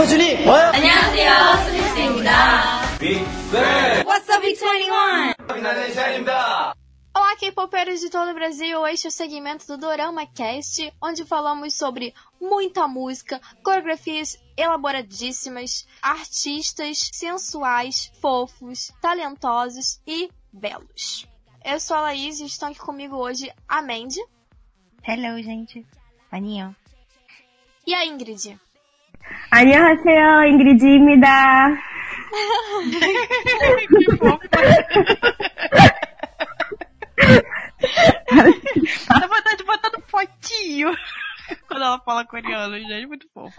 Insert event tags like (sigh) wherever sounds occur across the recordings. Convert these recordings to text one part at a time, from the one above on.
호준이 뭐야? 안녕하세요, 수리스입니다. 빅뱅! What's up, Big 21? 빛나는 샤입니다. Olá, K-popeiros de todo o Brasil, este é o segmento do Dorama Cast, onde falamos sobre muita música, coreografias elaboradíssimas, artistas sensuais, fofos, talentosos e belos. Eu sou a Laís e estão aqui comigo hoje a Mandy. Hello, gente. Aninho. E a Ingrid. 안녕하세요, ingrid입니다. Dá vontade de botar no potinho. Quando ela fala coreano, gente, muito fofo.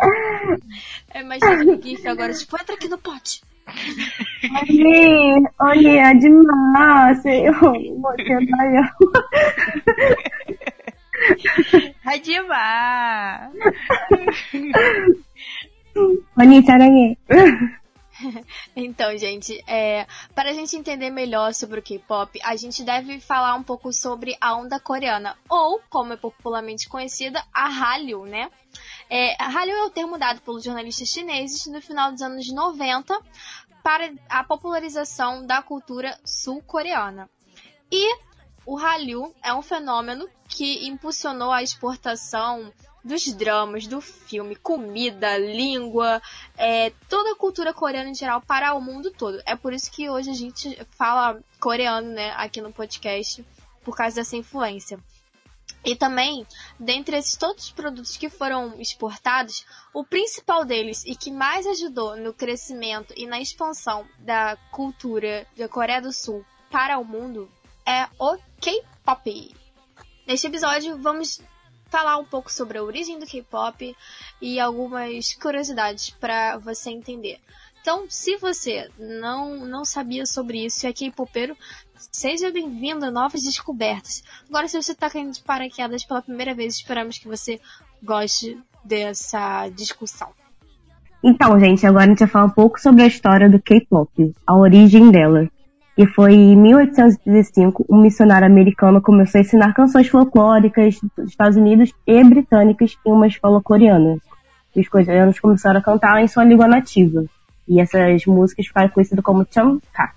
É, imagina o GIF agora, tipo, entra aqui no pote. 언니, 언니, 하지 마세 언니, 사랑해. Então, gente, é, para a gente entender melhor sobre o K-pop, a gente deve falar um pouco sobre a onda coreana, ou, como é popularmente conhecida, a Hallyu, né? É, a Hallyu é o termo dado pelos jornalistas chineses no final dos anos 90 para a popularização da cultura sul-coreana. E o Hallyu é um fenômeno que impulsionou a exportação dos dramas, do filme, comida, língua, é, toda a cultura coreana em geral para o mundo todo. É por isso que hoje a gente fala coreano, né, aqui no podcast, por causa dessa influência. E também, dentre esses todos os produtos que foram exportados, o principal deles e que mais ajudou no crescimento e na expansão da cultura da Coreia do Sul para o mundo é o K-pop. Neste episódio, vamos falar um pouco sobre a origem do K-pop e algumas curiosidades para você entender. Então, se você não, não sabia sobre isso e é K-popeiro, seja bem-vindo a novas descobertas. Agora, se você está caindo de paraquedas pela primeira vez, esperamos que você goste dessa discussão. Então, gente, agora a gente vai falar um pouco sobre a história do K-pop, a origem dela. E foi em 1835, um missionário americano começou a ensinar canções folclóricas dos Estados Unidos e britânicas em uma escola coreana. Os coreanos começaram a cantar em sua língua nativa. E essas músicas ficaram conhecidas como Chamka.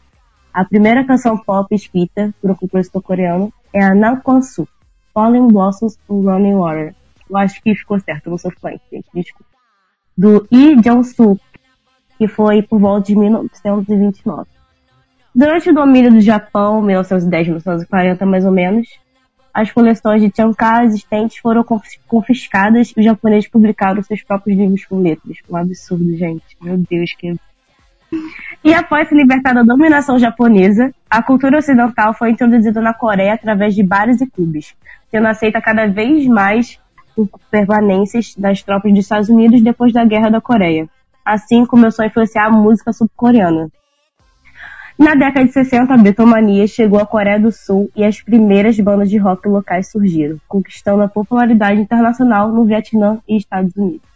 A primeira canção pop escrita por um compositor coreano é a Nakwansu, Falling Blossoms in Running Water. Eu acho que ficou certo, não sou fluente, gente, desculpa. Do Lee Jong-suk, que foi por volta de 1929. Durante o domínio do Japão, 1910-1940 mais ou menos, as coleções de Chanka existentes foram confiscadas e os japoneses publicaram seus próprios livros com letras. Um absurdo, gente. Meu Deus, que... E após se libertar da dominação japonesa, a cultura ocidental foi introduzida na Coreia através de bares e clubes, sendo aceita cada vez mais por permanências das tropas dos Estados Unidos depois da Guerra da Coreia. Assim começou a influenciar a música sul-coreana. Na década de 60, a Betomania chegou à Coreia do Sul e as primeiras bandas de rock locais surgiram, conquistando a popularidade internacional no Vietnã e Estados Unidos.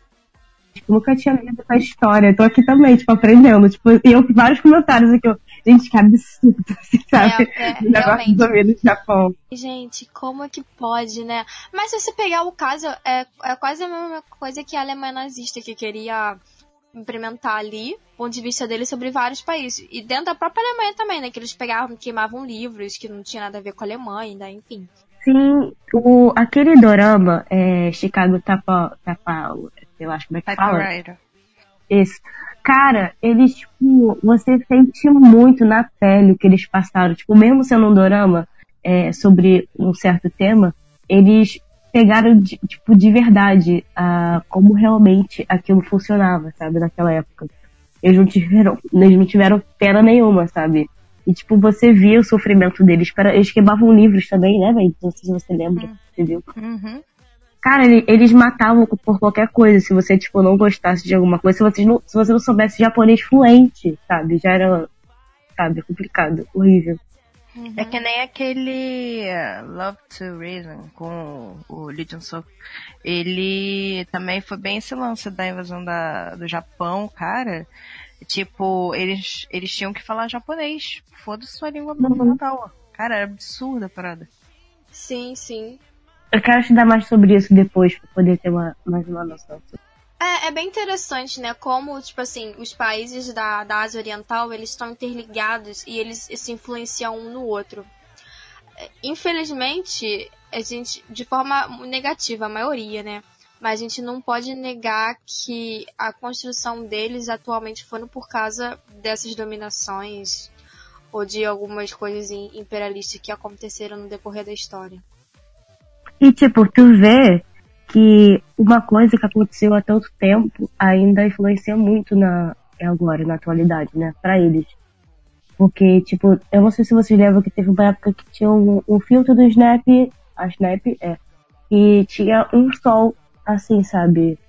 Tipo, nunca tinha lido essa história, tô aqui também, tipo, aprendendo. Tipo, e eu vários comentários aqui, eu, gente, que absurdo, (laughs) assim, sabe? É, é, (laughs) o negócio do domínio do Japão. Gente, como é que pode, né? Mas se você pegar o caso, é, é quase a mesma coisa que a Alemanha nazista, que queria implementar ali o ponto de vista dele sobre vários países. E dentro da própria Alemanha também, né? Que eles pegavam, queimavam livros que não tinha nada a ver com a Alemanha, né? enfim. Sim, o, aquele dorama, é, Chicago Tapa, Tapa, eu acho como é que fala. Esse. Cara, eles, tipo, você sente muito na pele o que eles passaram. Tipo, mesmo sendo um dorama é, sobre um certo tema, eles pegaram, de, tipo, de verdade uh, como realmente aquilo funcionava, sabe, naquela época. Eles não tiveram, eles não tiveram pena nenhuma, sabe? E, tipo, você via o sofrimento deles. Para, eles queimavam livros também, né, velho? Não sei se você lembra, Uhum. entendeu? Uhum. Cara, ele- eles matavam por qualquer coisa. Se você, tipo, não gostasse de alguma coisa, se você não, se você não soubesse japonês fluente, sabe? Já era, sabe, complicado, horrível. É que nem aquele eh, Love to Reason com o Lee Jong-suk. Ele também foi bem esse lance da invasão da, do Japão, cara. Tipo, eles, eles tinham que falar japonês. Foda-se sua língua natal. Cara, era absurda a parada. Sim, sim. Eu quero estudar mais sobre isso depois, pra poder ter uma, mais uma noção. É, é bem interessante, né? Como, tipo assim, os países da, da Ásia Oriental, eles estão interligados e eles se influenciam um no outro. É, infelizmente, a gente, de forma negativa, a maioria, né? Mas a gente não pode negar que a construção deles atualmente foram por causa dessas dominações ou de algumas coisas imperialistas que aconteceram no decorrer da história. E tipo, tu vê que uma coisa que aconteceu há tanto tempo ainda influencia muito na agora, na atualidade, né, para eles. Porque, tipo, eu não sei se vocês lembram que teve uma época que tinha um, um filtro do Snap, a Snap, é, e tinha um sol, assim, sabe,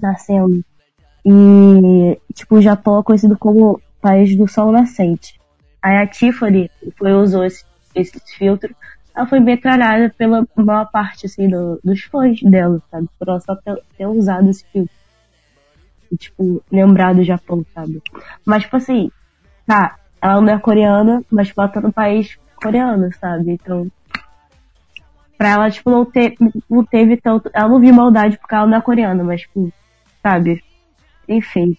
nascendo. E, tipo, o Japão é conhecido como país do sol nascente. Aí a Tiffany foi, usou esse, esse filtro ela foi metralhada pela maior parte, assim, do, dos fãs dela, sabe? Por ela só ter, ter usado esse filme. Tipo, lembrar do Japão, sabe? Mas, tipo assim, tá, ela não é coreana, mas tipo, ela tá no país coreano, sabe? Então, pra ela, tipo, não, ter, não teve tanto. Ela não viu maldade porque ela não é coreana, mas, tipo, sabe? Enfim.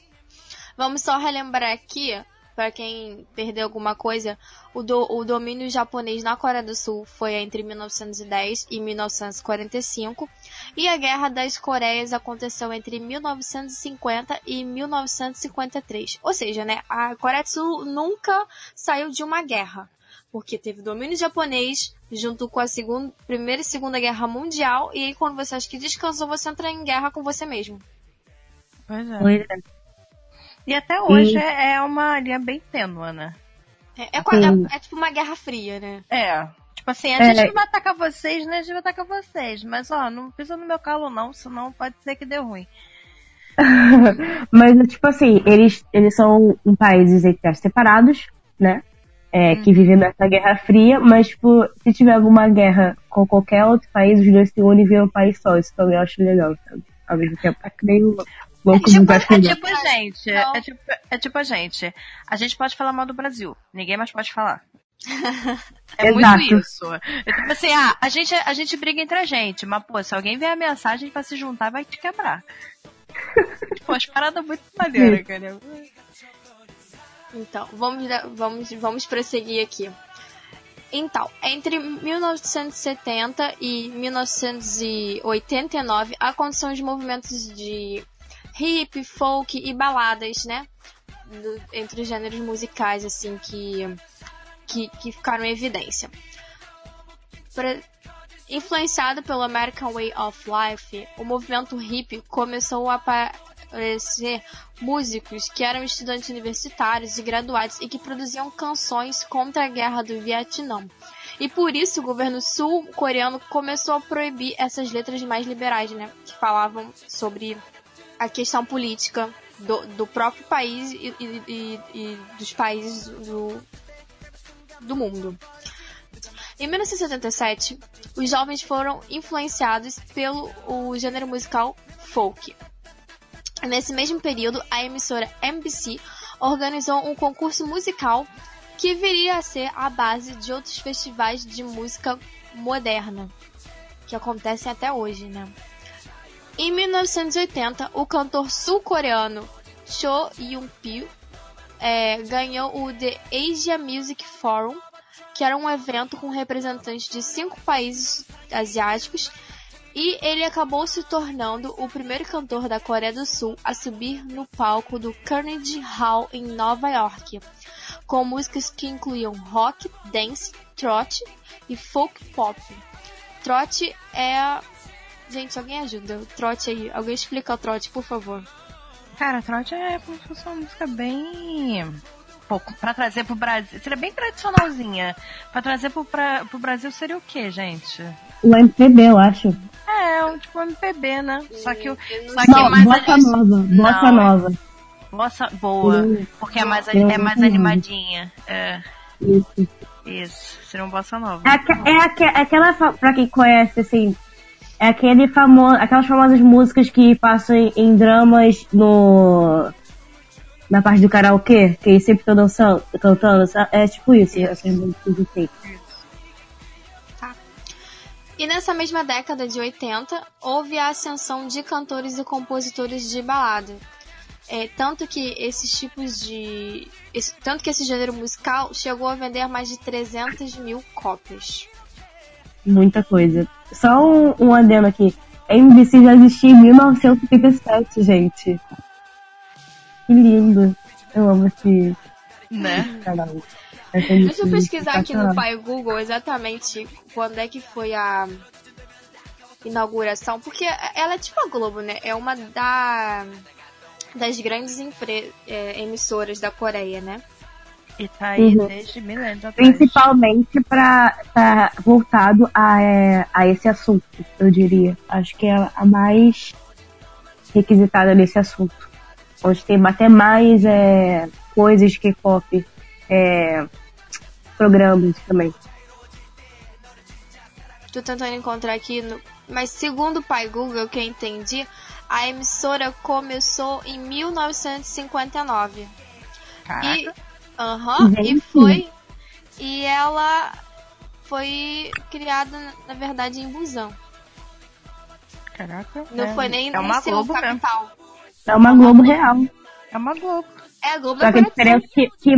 Vamos só relembrar aqui para quem perdeu alguma coisa, o, do, o domínio japonês na Coreia do Sul foi entre 1910 e 1945, e a Guerra das Coreias aconteceu entre 1950 e 1953. Ou seja, né, a Coreia do Sul nunca saiu de uma guerra, porque teve domínio japonês junto com a segunda, primeira e segunda guerra mundial, e aí quando você acha que descansou, você entra em guerra com você mesmo. Pois é. É. E até hoje e... É, é uma linha bem tênua, né? É, é, é, é, tipo uma guerra fria, né? É. Tipo assim, a gente não vai atacar vocês, né? A gente vai atacar vocês. Mas, ó, não pisa no meu calo não, senão pode ser que dê ruim. (laughs) mas, tipo assim, eles, eles são um países entre separados, né? É, hum. Que vivem nessa guerra fria, mas, tipo, se tiver alguma guerra com qualquer outro país, os dois se unem e viram um país só. Isso também eu acho legal, sabe? Ao mesmo tempo, é que nem louco é tipo, é tipo a gente. É tipo, é tipo a gente. A gente pode falar mal do Brasil. Ninguém mais pode falar. (laughs) É Exato. muito isso. É tipo assim, ah, a gente, a gente briga entre a gente, mas pô, se alguém vier ameaçar, a gente vai se juntar vai te quebrar. (laughs) pô, as paradas muito maneiras, cara. Então, vamos, vamos, vamos prosseguir aqui. Então, entre 1970 e 1989, a condição de movimentos de hip, folk e baladas, né? Do, entre os gêneros musicais, assim, que, que, que ficaram em evidência. Pra, influenciado pelo American Way of Life, o movimento hip começou a aparecer músicos que eram estudantes universitários e graduados e que produziam canções contra a guerra do Vietnã. E por isso o governo sul-coreano começou a proibir essas letras mais liberais, né? Que falavam sobre a questão política do, do próprio país e, e, e, dos países do, do mundo. Em 1977, os jovens foram influenciados pelo o gênero musical folk. Nesse mesmo período, a emissora NBC organizou um concurso musical que viria a ser a base de outros festivais de música moderna que acontecem até hoje, né? Em 1980, o cantor sul-coreano Cho Yun-pil é, ganhou o The Asia Music Forum, que era um evento com representantes de cinco países asiáticos, e ele acabou se tornando o primeiro cantor da Coreia do Sul a subir no palco do Carnegie Hall em Nova York, com músicas que incluíam rock, dance, trot e folk pop. Trot é Gente, alguém ajuda. O trote aí. Alguém explica o trote, por favor. Cara, trote é como se fosse uma música bem. Pouco. Pra trazer pro Brasil. Seria bem tradicionalzinha. Pra trazer pro, pra, pro Brasil seria o quê, gente? O MPB, eu acho. É, um tipo MPB, né? Só que, o, só que não, é mais. Bossa nova. Bossa nova. Bossa boa. Porque é mais, é mais animadinha. É. Isso. Isso. Seria um bossa nova. É, é, é aquela, pra quem conhece, assim, é aquele famoso, aquelas famosas músicas que passam em, em dramas no na parte do karaokê, que eles sempre estão dançando, cantando, é tipo isso, essas músicas assim. E nessa mesma década de 80, houve a ascensão de cantores e compositores de balada. É, tanto que esses tipos de. Esse, tanto que esse gênero musical chegou a vender mais de 300 mil cópias. Muita coisa. Só um, um adendo aqui. A MBC já existia em 1987, gente. Que lindo. Eu amo esse Né? canal. (laughs) Deixa eu pesquisar aqui no pai Google exatamente quando é que foi a inauguração, porque ela é tipo a Globo, né? É uma da, das grandes empre, é, emissoras da Coreia, né? E tá aí Uhum. desde milênios atrás. Principalmente pra tá voltado a, é, a esse assunto, eu diria. Acho que é a mais requisitada nesse assunto. Onde tem até mais é, coisas de K-pop, é, programas também. Tô tentando encontrar aqui, no... mas segundo o pai Google, que eu entendi, a emissora começou em 1959. Caraca. E, aham, e Gente. foi. E ela foi criada, na verdade, em Busan. Caraca. Não é, foi nem é uma Globo mesmo. capital. É uma Globo real. É uma Globo. É a Globo Só da que a diferença é que, que,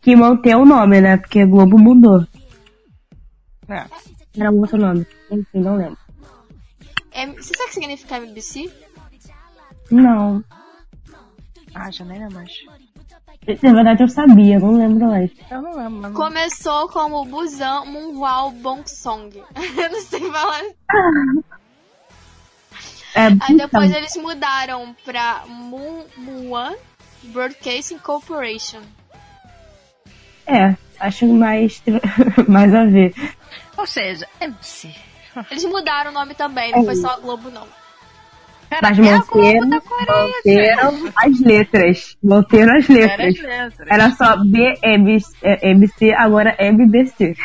que mantém o nome, né? Porque a Globo mudou. É. Era um outro nome. Enfim, não lembro. É, você sabe o que significa MBC? Não. Ah, já nem lembro mais. Na verdade eu sabia, não lembro mais. Eu não lembro. Começou como Busan Munhwal Bongsong. (laughs) Eu não sei falar. É, Aí depois então, eles mudaram pra Moon Muan Broadcasting Corporation. é, acho mais, (laughs) mais a ver. Ou seja, MC. Eles mudaram o nome também, não foi só a Globo não. Cara, Mas é a Globo Coreia, manteram as letras. Manteram as gente. Era as letras. letras. Era só BMC, agora MBC.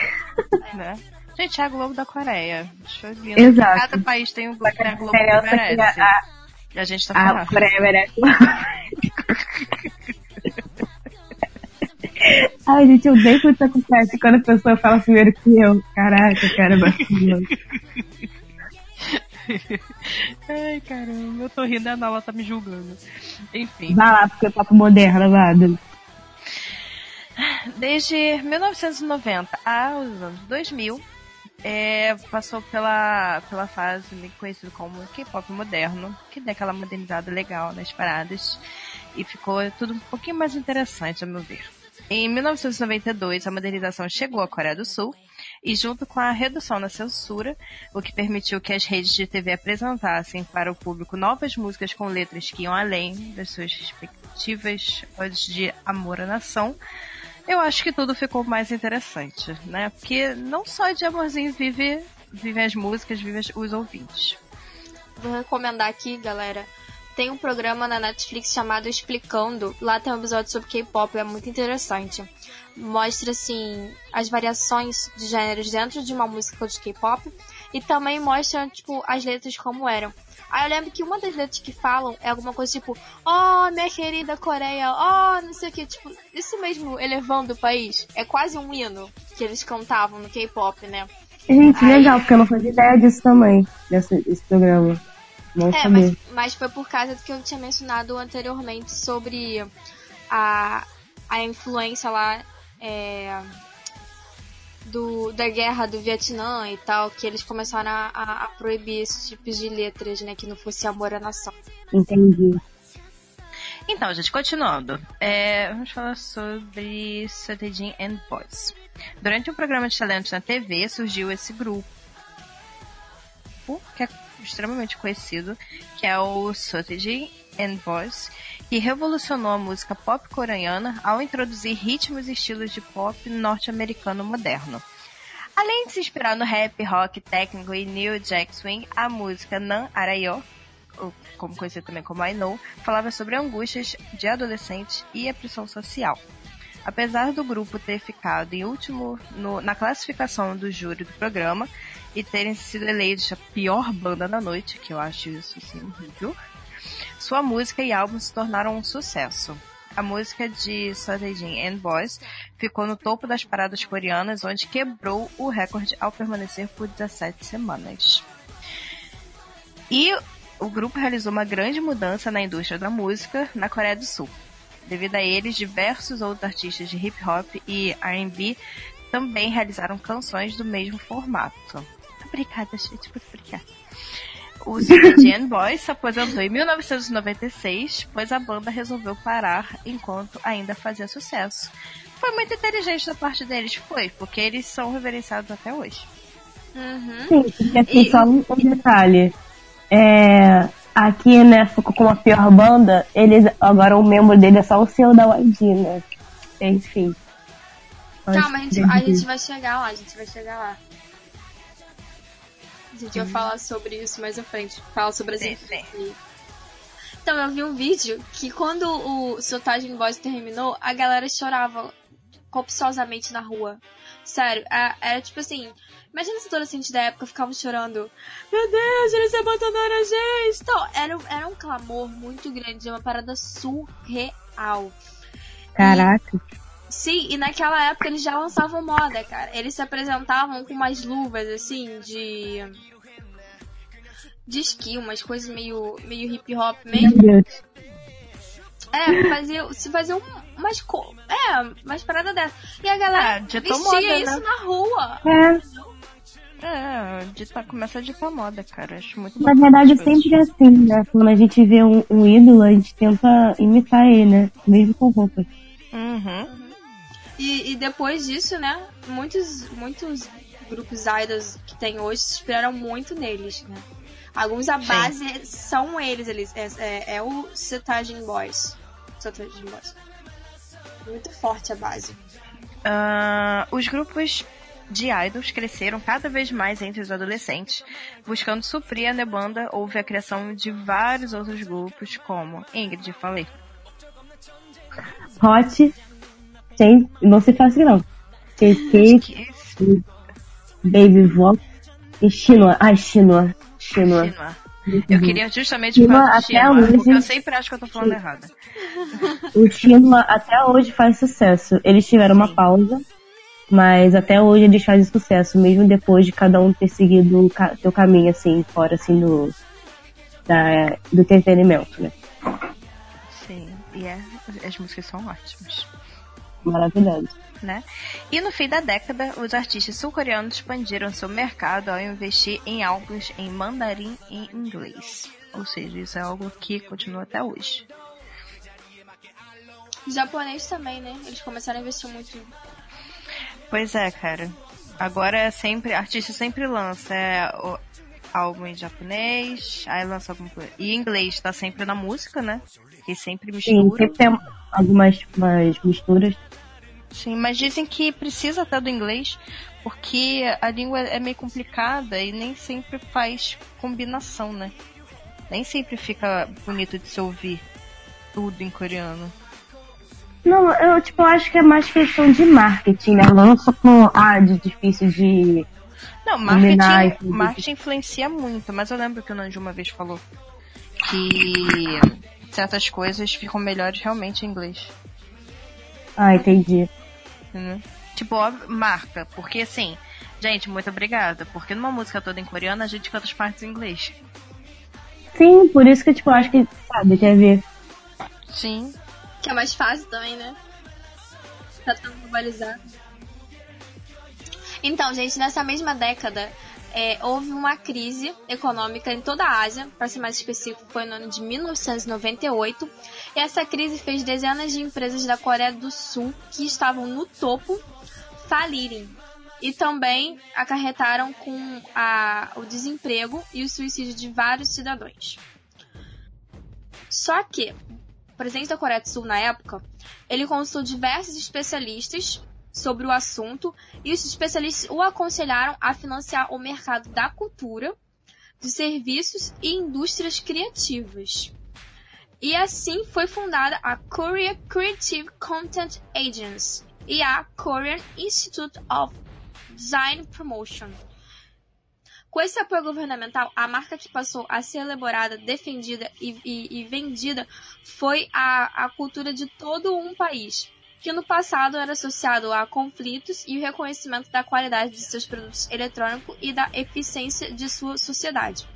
né? Gente, é a Globo da Coreia. Eu ver. Exato. Cada país tem, um, tem a Globo que é que merece. a- E a gente tá A falando. Coreia merece. (laughs) Ai, gente, eu odeio quando isso acontece quando a pessoa fala primeiro que eu. Caraca, cara, vacilo. (laughs) Ai, caramba, eu tô rindo, a Nala tá me julgando. Enfim, Vai lá, porque é papo moderno, amado. desde 1990 aos anos 2000, é, passou pela, pela fase conhecida como K-pop moderno, que deu aquela modernizada legal nas paradas, e ficou tudo um pouquinho mais interessante, a meu ver. Em 1992, a modernização chegou à Coreia do Sul, e junto com a redução na censura, o que permitiu que as redes de TV apresentassem para o público novas músicas com letras que iam além das suas respectivas de amor à nação, eu acho que tudo ficou mais interessante, né? Porque não só de amorzinho vive, vivem as músicas, vivem os ouvintes. Vou recomendar aqui, galera. Tem um programa na Netflix chamado Explicando. Lá tem um episódio sobre K-pop, é muito interessante. Mostra, assim, as variações de gêneros dentro de uma música de K-pop. E também mostra, tipo, as letras como eram. Aí eu lembro que uma das letras que falam é alguma coisa tipo, oh, minha querida Coreia, oh, não sei o que, tipo, isso mesmo elevando o país. É quase um hino que eles cantavam no K-pop, né? Gente, Ai. legal, porque eu não fazia ideia disso também, desse, desse programa. Bom É, mas, mas foi por causa do que eu tinha mencionado anteriormente sobre a, a influência lá é, do, da guerra do Vietnã e tal, que eles começaram a, a- a proibir esses tipos de letras, né? Que não fosse amor à nação. Entendi. Então, gente, continuando. É, vamos falar sobre Sutejin and Boys. Durante um programa de talentos na TV, surgiu esse grupo, que é extremamente conhecido, que é o Sutejin and Boys, que revolucionou a música pop coreana ao introduzir ritmos e estilos de pop norte-americano moderno. Além de se inspirar no rap, rock, técnico e New Jack Swing, a música Nan Arayo, como conhecido também como I Know, falava sobre angústias de adolescentes e a pressão social. Apesar do grupo ter ficado em último no- na classificação do júri do programa e terem sido eleitos a pior banda da noite, que eu acho isso assim horrível, sua música e álbum se tornaram um sucesso. a música de Saturday and Boys ficou no topo das paradas coreanas, onde quebrou o recorde ao permanecer por 17 semanas. E o grupo realizou uma grande mudança na indústria da música na Coreia do Sul. Devido a eles, diversos outros artistas de hip hop e R&B também realizaram canções do mesmo formato. Obrigada, gente, muito obrigada. O Gen Boys se aposentou em 1996, pois a banda resolveu parar enquanto ainda fazia sucesso. Foi muito inteligente da parte deles, foi, porque eles são reverenciados até hoje. Uhum. Sim, porque assim, e... só um, um detalhe. É, aqui, né, ficou com a pior banda, eles, agora o membro dele é só o seu da YG, né? Enfim. Calma, a gente, a gente vai chegar lá, a gente vai chegar lá. A gente vai falar sobre isso mais à frente. Fala sobre as sim, Então, eu vi um vídeo que quando o Sotage Boys terminou, a galera chorava copiosamente na rua. Sério, era, é, é tipo assim. Imagina os adolescentes da época ficavam chorando. Meu Deus, eles abandonaram a gente! Então, era, era um clamor muito grande, uma parada surreal. Caraca. E, sim, e naquela época eles já lançavam moda, cara. Eles se apresentavam com umas luvas, assim, de. de esqui, umas coisas meio, meio hip hop mesmo. É, fazia, se fazia um, umas co É, umas paradas dessa. E a galera é, vestia moda, isso né? na rua. É. É, dita, começa a ditar moda, cara. Acho muito Na verdade, sempre é assim, né? Quando a gente vê um, um, ídolo, a gente tenta imitar ele, né? Mesmo com roupas. Uhum. E, e depois disso, né? Muitos, muitos grupos idols que tem hoje se inspiraram muito neles, né? Alguns a base Sim. são eles, eles é, é, é o Cetajin Boys. Cetajin Boys. Muito forte a base. Uh, os grupos de idols cresceram cada vez mais entre os adolescentes. Buscando suprir a nebanda, houve a criação de vários outros grupos, como Ingrid, falei. Hot, sem, não se faz não. KK, Baby Vox e Shinua. Ai. Shinua. Shinua. Eu queria justamente falar de Shinua, hoje... porque eu sempre acho que eu tô falando errado. O Shinua até hoje faz sucesso. Eles tiveram Sim. uma pausa, mas até hoje eles fazem sucesso, mesmo depois de cada um ter seguido seu caminho, assim, fora, assim, do, da, do entretenimento, né? Sim, e é, as músicas são ótimas. Maravilhoso. Né? E no fim da década, os artistas sul-coreanos expandiram seu mercado ao investir em álbuns em mandarim e inglês. Ou seja, isso é algo que continua até hoje. Japonês também, né? Eles começaram a investir muito Pois é, cara. Agora é sempre, artista sempre lança é, o álbum em japonês, aí lança alguma coisa. E inglês tá sempre na música, né? Que sempre mistura. Sim, sempre tem algumas umas misturas. Sim, mas dizem que precisa até do inglês, porque a língua é meio complicada e nem sempre faz combinação, né? Nem sempre fica bonito de se ouvir tudo em coreano. Não, eu tipo, acho que é mais questão de marketing, né? Não só com ah, de difícil de. Não, marketing, marketing influencia muito, mas eu lembro que o Nanji uma vez falou que certas coisas ficam melhores realmente em inglês. Ah, entendi. Tipo, marca, porque assim, gente, muito obrigada, porque numa música toda em coreano a gente canta as partes em inglês. Sim, por isso que tipo, acho que, sabe, quer ver. Sim. Que é mais fácil também, né? Tá tão globalizado. Então, gente, nessa mesma década, é, houve uma crise econômica em toda a Ásia, para ser mais específico, foi no ano de 1998. E essa crise fez dezenas de empresas da Coreia do Sul que estavam no topo falirem. E também acarretaram com a, o desemprego e o suicídio de vários cidadãos. Só que presidente da Coreia do Sul na época, ele consultou diversos especialistas sobre o assunto e os especialistas o aconselharam a financiar o mercado da cultura, de serviços e indústrias criativas. E assim foi fundada a Korea Creative Content Agency e a Korean Institute of Design Promotion. Com esse apoio governamental, a marca que passou a ser elaborada, defendida e, e, e vendida foi a, a cultura de todo um país, que no passado era associado a conflitos e o reconhecimento da qualidade de seus produtos eletrônicos e da eficiência de sua sociedade.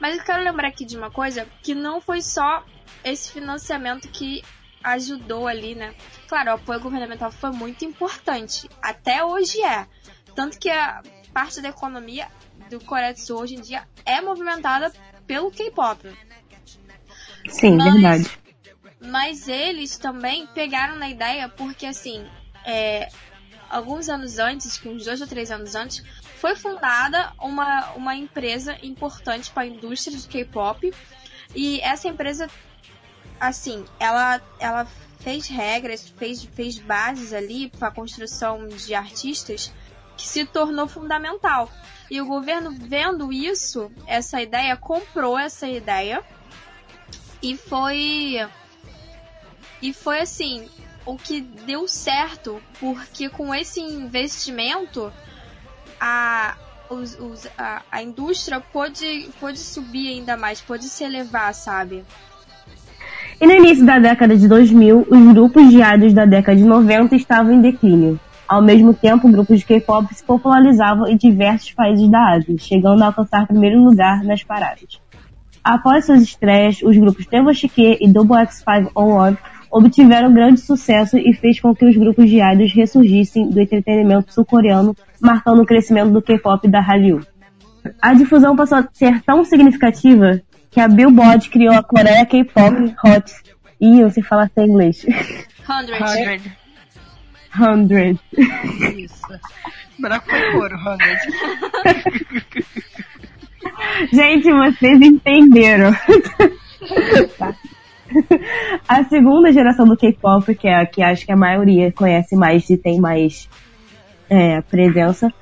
Mas eu quero lembrar aqui de uma coisa, que não foi só esse financiamento que ajudou ali, né? Claro, o apoio governamental foi muito importante, até hoje é. Tanto que a parte da economia do Coreia do Sul hoje em dia é movimentada pelo K-pop. Sim, mas, verdade. Mas eles também pegaram na ideia porque, assim, é, alguns anos antes, uns dois ou três anos antes, foi fundada uma, uma empresa importante para a indústria de K-pop. E essa empresa, assim, ela, ela fez regras, fez, fez bases ali para a construção de artistas que se tornou fundamental. E o governo, vendo isso, essa ideia, comprou essa ideia e foi. E foi assim, o que deu certo, porque com esse investimento, a, os, os, a, a indústria pôde, pôde subir ainda mais, pôde se elevar, sabe? E no início da década de 2000, os grupos de idols da década de 90 estavam em declínio. Ao mesmo tempo, grupos de K-pop se popularizavam em diversos países da Ásia, chegando a alcançar primeiro lugar nas paradas. Após suas estreias, os grupos Tevoshike e Double X5 On obtiveram grande sucesso e fez com que os grupos de idols ressurgissem do entretenimento sul-coreano, marcando o crescimento do K-pop da Hallyu. A difusão passou a ser tão significativa que a Billboard criou a Coreia K-pop Hot. E eu sei falar sem inglês. 100. 100. Isso. Branco foi couro, 100. (laughs) Gente, vocês entenderam. tá. (laughs) (laughs) A segunda geração do K-pop, que é a que acho que a maioria conhece mais e tem mais é, presença,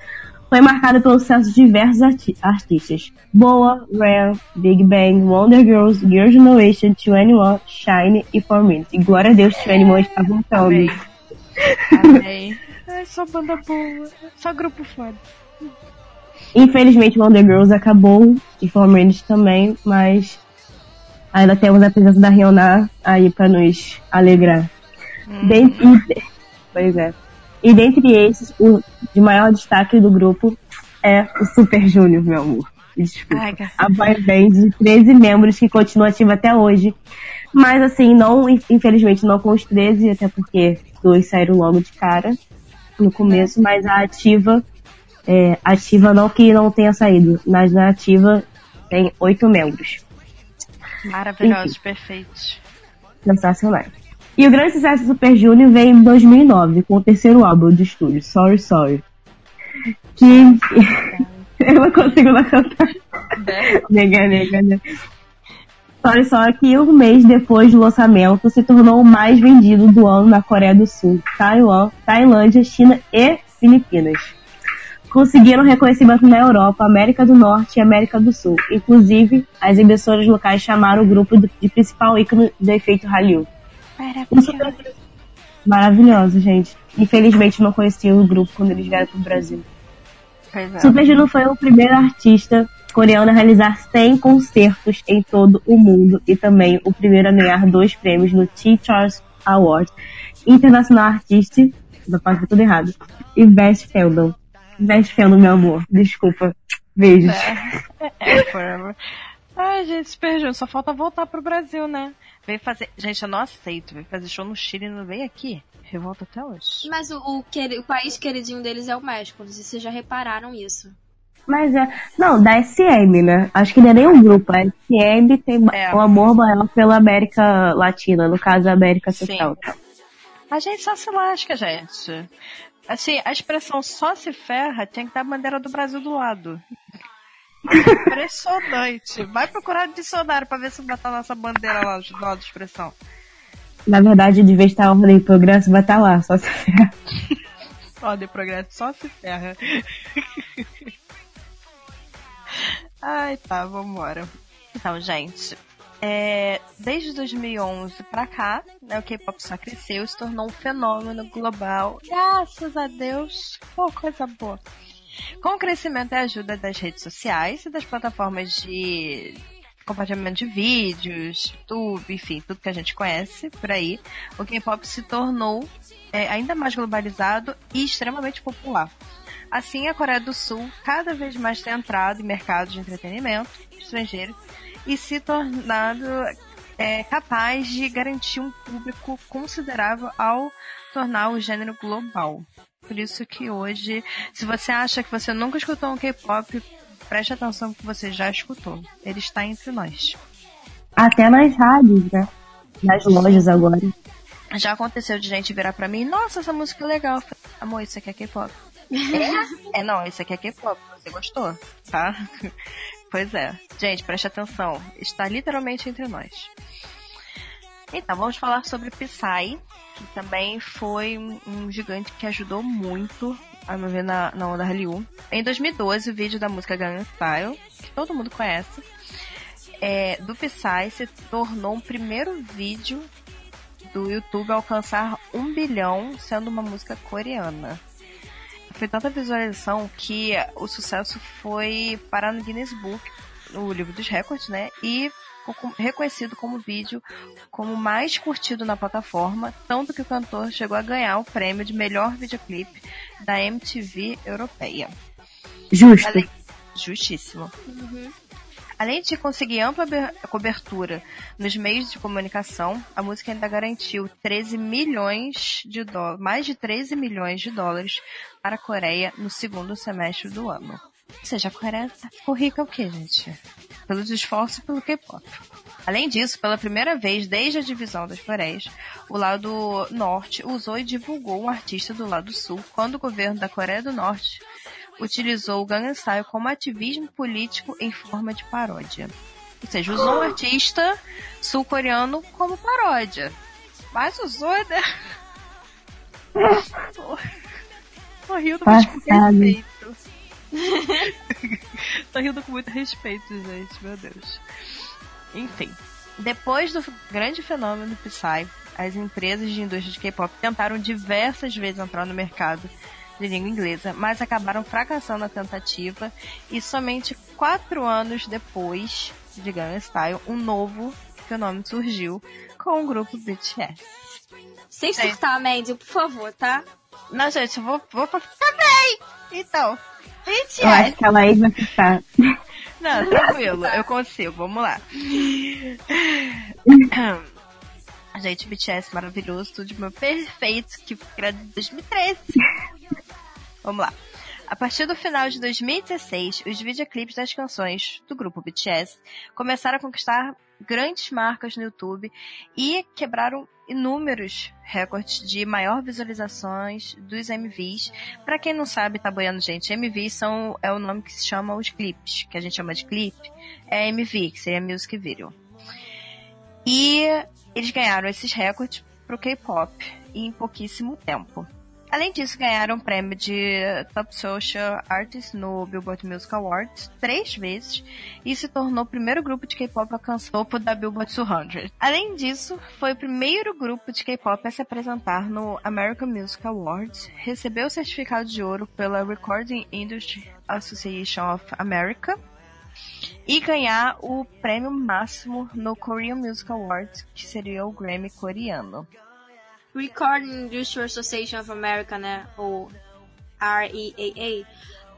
foi marcada pelo sucesso de diversos arti artistas. Boa, Rare, Big Bang, Wonder Girls, Girls' Generation, 21, Shine e 4 Minutes. E glória a Deus, 21 está voltando. Amém. Amém. (laughs) Ai, só banda boa. Só grupo foda. Infelizmente, Wonder Girls acabou e 4 Minutes também, mas ainda temos a presença da Rihanna aí para nos alegrar. Hum. Dentre, pois é. E dentre esses, o de maior destaque do grupo é o Super Junior, meu amor. Desculpa. Ai, a boy band de 13 membros que continua ativa até hoje. Mas assim, não, infelizmente não com os 13, até porque dois saíram logo de cara no começo, mas a ativa, é, ativa não que não tenha saído, mas na ativa tem oito membros. Maravilhosos, perfeitos. Sensacional. E o grande sucesso do Super Junior veio em 2009, com o terceiro álbum de estúdio, Sorry Sorry. Que (laughs) eu não consigo não cantar. nega, nega, nega. Sorry Sorry que um mês depois do lançamento se tornou o mais vendido do ano na Coreia do Sul, Taiwan, Tailândia, China e Filipinas. Conseguiram reconhecimento na Europa, América do Norte e América do Sul. Inclusive, as emissoras locais chamaram o grupo de principal ícone do efeito Hallyu. Maravilhoso. Maravilhoso, gente. Infelizmente não conheci o grupo quando eles vieram pro Brasil. Pois é. Super Junior foi o primeiro artista coreano a realizar 100 concertos em todo o mundo e também o primeiro a ganhar dois prêmios no T-Charles Award, International Artist, da parte tudo errado, e Best Fandom. Best Fandom, meu amor. Desculpa. Beijos. É, é forever. Ai, gente, Super Junior, só falta voltar pro Brasil, né? Veio fazer. Gente, eu não aceito. Veio fazer show no Chile e não veio aqui. Revolta até hoje. Mas o, o, queri- o país queridinho deles é o México. Não sei se vocês já repararam isso. Mas é. Não, da SM, né? Acho que não é nem um grupo. A SM tem É. um amor maior pela América Latina, no caso a América Sim. Central. A gente só se lasca, gente. Assim, a expressão só se ferra tem que dar a bandeira do Brasil do lado. Impressionante. Vai procurar no dicionário pra ver se vai estar nossa bandeira lá do lado da expressão. Na verdade, de vez estar a ordem e progresso, vai estar lá, só se Ó, (laughs) de progresso só se ferra. (laughs) Ai, tá, vambora. Então, gente, é, desde 2011 pra cá, né, o K-pop só cresceu, se tornou um fenômeno global. Graças a Deus. Pô, coisa boa. Com o crescimento e ajuda das redes sociais e das plataformas de compartilhamento de vídeos, YouTube, enfim, tudo que a gente conhece por aí, o K-pop se tornou é, ainda mais globalizado e extremamente popular. Assim, a Coreia do Sul cada vez mais tem entrado em mercado de entretenimento estrangeiro e se tornado é, capaz de garantir um público considerável ao tornar o gênero global. Por isso que hoje, se você acha que você nunca escutou um K-pop, preste atenção que você já escutou. Ele está entre nós. Até nas rádios, né? Nas lojas agora. Já aconteceu de gente virar pra mim, nossa, essa música é legal. Amor, isso aqui é K-pop. É? é, não, isso aqui é K-pop. Você gostou, tá? (laughs) Pois é. Gente, preste atenção. Está literalmente entre nós. Então, vamos falar sobre Psy, que também foi um gigante que ajudou muito a me ver na, na onda Hallyu. Em 2012, o vídeo da música Gangnam Style, que todo mundo conhece, é, do Psy se tornou o primeiro vídeo do YouTube a alcançar um bilhão, sendo uma música coreana. Foi tanta visualização que o sucesso foi parar no Guinness Book, no livro dos recordes, né? E reconhecido como vídeo como mais curtido na plataforma, tanto que o cantor chegou a ganhar o prêmio de melhor videoclipe da MTV europeia. Justo. Além... Justíssimo. Uhum. Além de conseguir ampla cobertura nos meios de comunicação, a música ainda garantiu 13 milhões de dólares, mais de 13 milhões de dólares para a Coreia no segundo semestre do ano. Ou seja, a Coreia ficou rica o quê, gente? Pelos esforços pelo K-pop. Além disso, pela primeira vez desde a divisão das Coreias, o lado norte usou e divulgou um artista do lado sul quando o governo da Coreia do Norte utilizou o Gangnam Style como ativismo político em forma de paródia. Ou seja, usou um artista sul-coreano como paródia. Mas usou, né? (laughs) Tô rindo com respeito. (laughs) Tô rindo com muito respeito, gente. Meu Deus. Enfim. Depois do grande fenômeno Psy, as empresas de indústria de K-pop tentaram diversas vezes entrar no mercado de língua inglesa, mas acabaram fracassando a tentativa e somente quatro anos depois de Gangnam Style, um novo fenômeno surgiu com o grupo BTS. Sem surtar, Mandy, por favor, tá? Não, gente, eu vou, vou também! Então, BTS. Eu acho que ela aí vai ficar. Não, tranquilo, eu consigo, vamos lá. Gente, BTS maravilhoso, tudo de meu perfeito, que foi criado em 2013. Vamos lá. A partir do final de 2016, os videoclipes das canções do grupo BTS começaram a conquistar grandes marcas no YouTube e quebraram inúmeros recordes de maior visualizações dos MVs. Para quem não sabe, tá boiando, gente, MVs são, é o nome que se chama os clipes, que a gente chama de clipe, é MV, que seria Music Video. E eles ganharam esses recordes pro K-pop em pouquíssimo tempo. Além disso, ganharam o prêmio de Top Social Artist no Billboard Music Awards três vezes e se tornou o primeiro grupo de K-pop a alcançar o topo da Billboard 200. Além disso, foi o primeiro grupo de K-pop a se apresentar no American Music Awards, recebeu o certificado de ouro pela Recording Industry Association of America e ganhar o prêmio máximo no Korean Music Awards, que seria o Grammy coreano. Recording Industry Association of America, né? Ou REAA,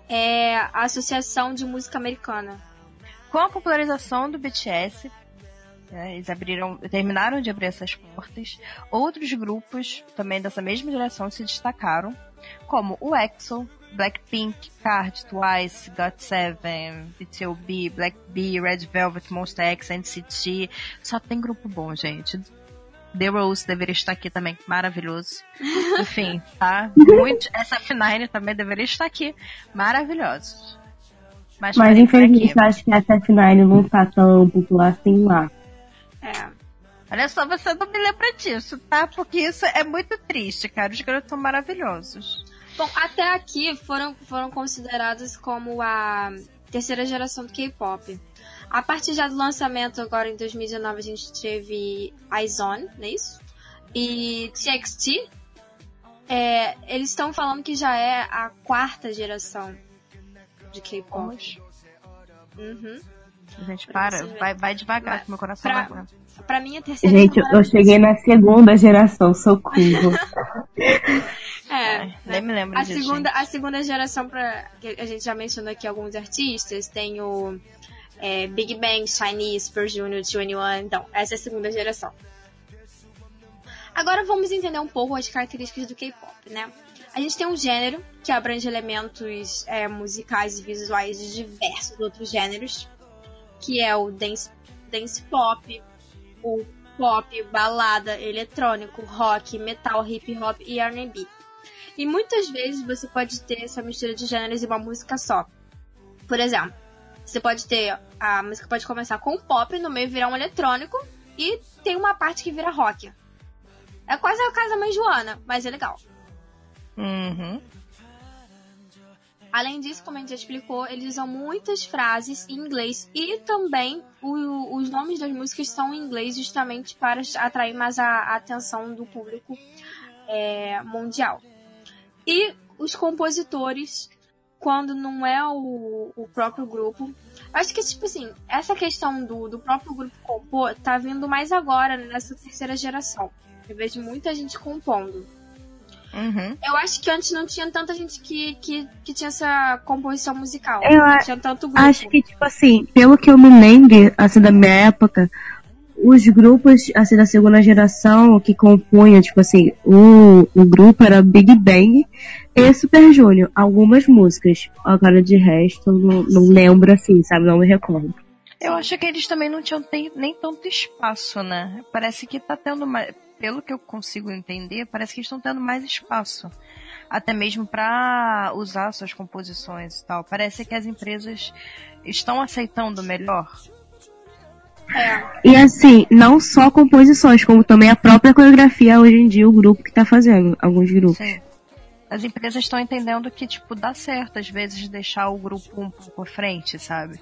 é a Associação de Música Americana. Com a popularização do BTS, né, eles abriram, terminaram de abrir essas portas, outros grupos também dessa mesma geração se destacaram, como o EXO, Blackpink, Card, Twice, GOT7, BTOB, Black B, Red Velvet, Monster X, NCT. Só tem grupo bom, gente. The Rose deveria estar aqui também, maravilhoso. (laughs) Enfim, tá? Muito. Essa F9 também deveria estar aqui, maravilhosos. Mas, Mas infelizmente acho que essa F9 não tá tão popular assim lá. É. Olha só, você não me lembra disso, tá? Porque isso é muito triste, cara. Os garotos são maravilhosos. Bom, até aqui foram, foram considerados como a terceira geração do K-pop. A partir já do lançamento, agora em 2019, a gente teve iZone, não é isso? E TXT. É, eles estão falando que já é a quarta geração de K-pop. Uhum. Gente, para, vai, vai devagar, que meu coração pra, não aguenta. Pra mim, a terceira Gente, eu, eu cheguei na segunda geração, socorro. (laughs) É, Ai, nem me lembro a disso, segunda, gente. a segunda geração, pra, que a gente já mencionou aqui alguns artistas, tem o é, Big Bang, Chinese, Super Junior, 21, então, essa é a segunda geração. Agora vamos entender um pouco as características do K-pop, né? A gente tem um gênero que abrange elementos é, musicais e visuais de diversos outros gêneros, que é o dance, dance pop, o pop, balada, eletrônico, rock, metal, hip hop e R&B. E muitas vezes você pode ter essa mistura de gêneros em uma música só. Por exemplo, você pode ter a música pode começar com pop, no meio virar um eletrônico e tem uma parte que vira rock. É quase a casa mãe Joana, mas é legal. Uhum. Além disso, como a gente já explicou, eles usam muitas frases em inglês e também o- os nomes das músicas são em inglês justamente para atrair mais a, a atenção do público é, mundial. E os compositores, quando não é o, o próprio grupo, acho que tipo assim, essa questão do, do próprio grupo compor tá vindo mais agora nessa terceira geração. Eu vejo muita gente compondo. Uhum. Eu acho que antes não tinha tanta gente que, que, que tinha essa composição musical. Eu não tinha tanto grupo. Acho que, tipo assim, pelo que eu me lembro, assim, da minha época, os grupos, assim, da segunda geração que compunham, tipo assim, o, o grupo era Big Bang e Super Junior. Algumas músicas. Agora, de resto, não, não lembro, assim, sabe? Não me recordo. Eu acho que eles também não tinham tem- nem tanto espaço, né? Parece que tá tendo mais. Pelo que eu consigo entender, parece que estão tendo mais espaço. Até mesmo para usar suas composições e tal. Parece que as empresas estão aceitando melhor. E assim, não só composições, como também a própria coreografia hoje em dia, o grupo que tá fazendo, alguns grupos. Sim. As empresas estão entendendo que, tipo, dá certo, às vezes, deixar o grupo um pouco à frente, sabe?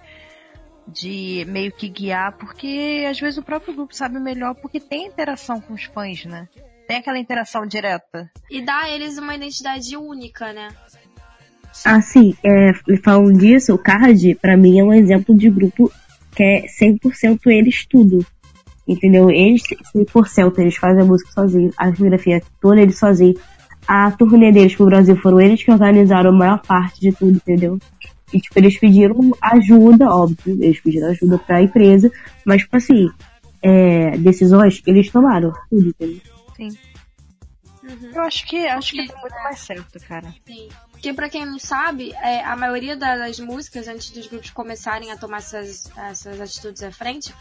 De meio que guiar, porque às vezes o próprio grupo sabe melhor, porque tem interação com os fãs, né? Tem aquela interação direta. e dá a eles uma identidade única, né? Assim, é, falando disso, o Card, pra mim, é um exemplo de grupo que é 100% eles tudo. Entendeu? Eles, 100%, eles fazem a música sozinhos, a fotografia toda eles sozinhos. A turnê deles pro Brasil foram eles que organizaram a maior parte de tudo, entendeu? E, tipo, eles pediram ajuda, óbvio, eles pediram ajuda pra empresa, mas, tipo assim, é, decisões eles tomaram, tudo, entendeu? Sim. Uhum. Eu acho que acho que deu muito mais certo, cara. Sim. Porque pra quem não sabe, é, a maioria da- das músicas, antes dos grupos começarem a tomar essas, essas atitudes à frente,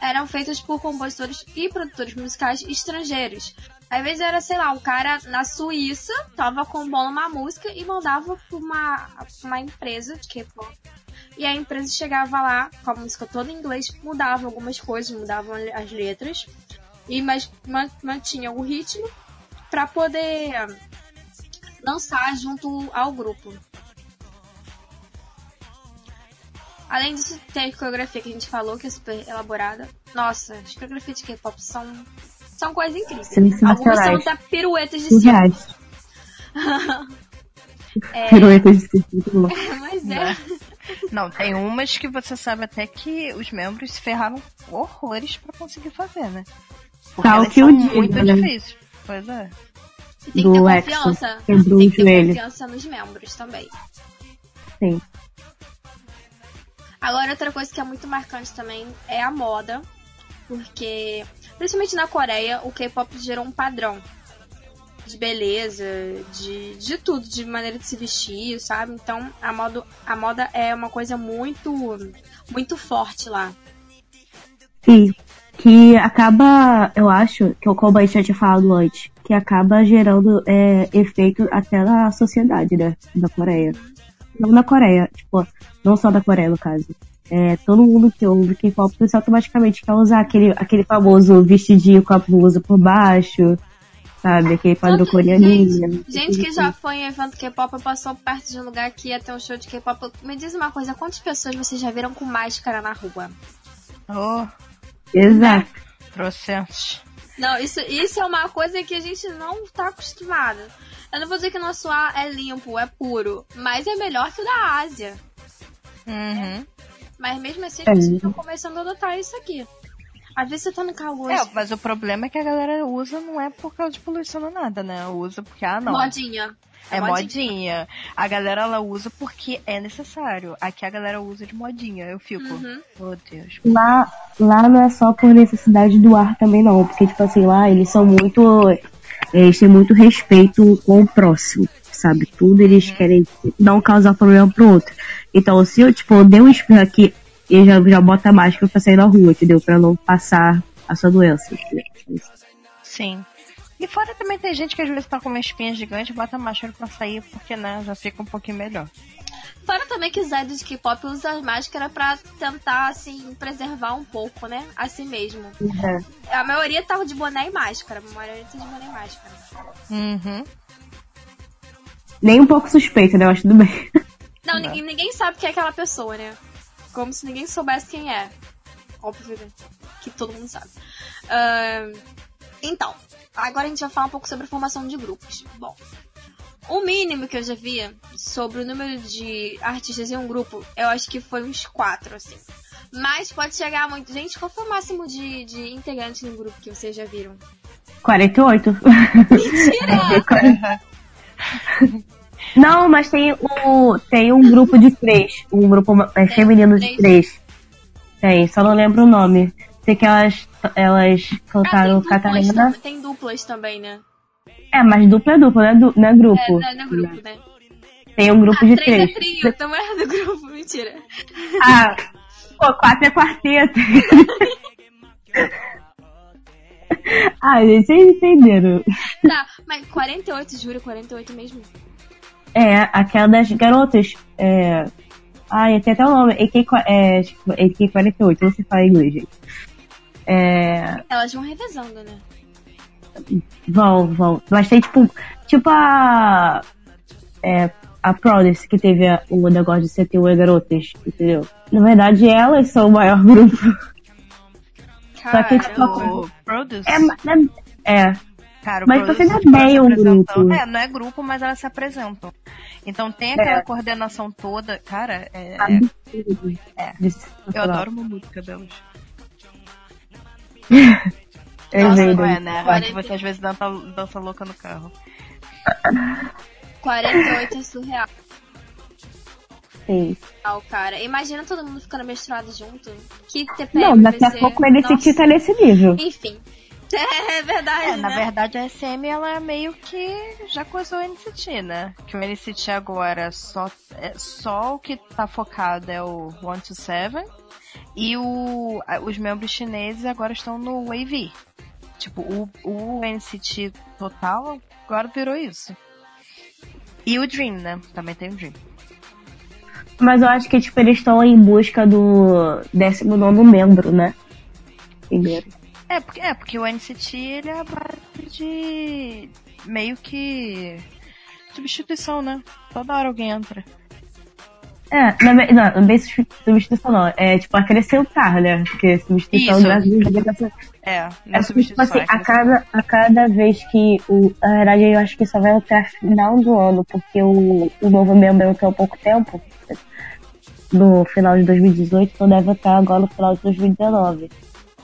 eram feitas por compositores e produtores musicais estrangeiros. Às vezes era, sei lá, um cara na Suíça tava compondo uma música e mandava pra uma, uma empresa de K-pop. E a empresa chegava lá com a música toda em inglês, mudava algumas coisas, mudavam as letras, e mas man- mantinha o ritmo pra poder lançar junto ao grupo. Além disso, tem a coreografia que a gente falou, que é super elaborada. Nossa, as coreografias de K-pop são, são coisas incríveis. Algumas são até piruetas de cima. Surreais. (laughs) Piruetas de circuito, (laughs) Mas é. Né? Não, tem umas que você sabe até que os membros se ferraram horrores pra conseguir fazer, né? Porque Tal elas que são o diga, muito né? difíceis. Pois é. E tem que do ter Exo, confiança. quebrou Tem que ter joelho. confiança nos membros também. Sim. Agora, outra coisa que é muito marcante também é a moda. Porque, principalmente na Coreia, o K-pop gerou um padrão de beleza, de, de tudo, de maneira de se vestir, sabe? Então, a moda, a moda é uma coisa muito, muito forte lá. Sim. Que acaba, eu acho, que o Kobai já tinha falado antes, que acaba gerando é, efeito até na sociedade, né? Da Coreia. Não na Coreia, tipo, não só da Coreia, no caso. É, todo mundo que ouve K-pop você automaticamente quer usar aquele, aquele famoso vestidinho com a blusa por baixo, sabe? Aquele padrão coreaninho. Gente, gente que já foi em evento K-pop e passou perto de um lugar que ia ter um show de K-pop. Me diz uma coisa, quantas pessoas vocês já viram com máscara na rua? Oh, Exato. trocentos. Não, isso, isso é uma coisa que a gente não tá acostumado. Eu não vou dizer que o nosso ar é limpo, é puro, mas é melhor que o da Ásia. Uhum. Mas mesmo assim, as É. pessoas estão começando a adotar isso aqui. Às vezes você tá no calor, É, mas o problema é que a galera usa não é por causa de poluição ou nada, né? Usa porque, ah, não. modinha. É modinha. A galera ela usa porque é necessário. Aqui a galera usa de modinha. Eu fico, Uhum. oh Deus. Lá, lá não é só por necessidade do ar também não, porque tipo assim, lá eles são muito. Eles têm muito respeito com o próximo, sabe? Tudo eles querem não causar problema pro outro. Então, se eu, tipo, eu dei um espirro aqui, eu já, já boto a máscara pra sair na rua, entendeu? Pra não passar a sua doença. entendeu? Sim. E fora também tem gente que às vezes tá com uma espinha gigante, bota a máscara pra sair, porque, né, já fica um pouquinho melhor. Fora também que os idols de K-pop usam máscara pra tentar, assim, preservar um pouco, né? A si mesmo. A maioria tava de boné e máscara. A maioria tá de boné e máscara. Uhum. Nem um pouco suspeito, né? Eu acho tudo bem. Não, ninguém, ninguém sabe quem é aquela pessoa, né? Como se ninguém soubesse quem é. Óbvio né? que todo mundo sabe. Ahn, então, agora a gente vai falar um pouco sobre a formação de grupos. Bom, o mínimo que eu já vi sobre o número de artistas em um grupo, eu acho que foi uns quatro, assim. Mas pode chegar muito. Gente, qual foi o máximo de, de integrantes no grupo que vocês já viram? 48. Mentira! (laughs) Não, mas tem o tem um grupo de três, um grupo é, feminino de três. Tem, só não lembro o nome. Sei que elas elas Ah, tem, cantaram duplas, Catarina. tam- tem duplas também, né? É, mas dupla é dupla, não é, du- não é É, grupo. não é grupo, né? Tem um grupo Ah, de três é três. trio, também é do grupo, (laughs) mentira. Ah, pô, quatro é quarteto. (laughs) ah, gente, vocês entenderam. Tá, mas 48, juro, 48 mesmo. É, aquela das garotas. É... Ai, tem até o nome. AK, é, tipo, AK-48, não sei falar inglês, gente. É... Elas vão revezando, né? Vão, vão. Mas tem tipo. Tipo a. É, a Prodigy que teve a- o negócio de 71 garotas, entendeu? Na verdade, elas são o maior (laughs) grupo. Só que, tipo. O Produce. É, ma- é, Cara, o Mas você não é tipo, bem um grupo. É, não é grupo, mas elas se apresentam. Então tem aquela É. coordenação toda. Cara, é, é-. É. Eu adoro uma música delas. (laughs) Eu Nossa, não é, né? Quarenta- Que você às vezes dança, dança louca no carro. 48 é surreal, Sim. cara. Imagina todo mundo ficando misturado junto. Que TPM Não, daqui a pouco o NCT Nossa. tá nesse nível. Enfim. (laughs) É verdade, É, na né? verdade a SM ela é meio que já coisou o NCT, né? Que o NCT agora só, é, só o que tá focado é o 1 to 7 e o, os membros chineses agora estão no Wave. Tipo, o, o NCT total agora virou isso. E o Dream, né? Também tem o Dream. Mas eu acho que tipo, eles estão em busca do 19 membro, né? Primeiro. É porque, é, porque o NCT ele é a base de meio que substituição, né? Toda hora alguém entra. É, não, não bem substitu- substituição não. É tipo acrescentar, né? Porque substituição Isso. Brasil É, não É porque, tipo substituição. assim, é a cada, a cada vez que o. Na verdade, eu acho que só vai até final do ano, porque o, o novo membro entrou há pouco tempo. No final de 2018, então deve estar agora no final de 2019.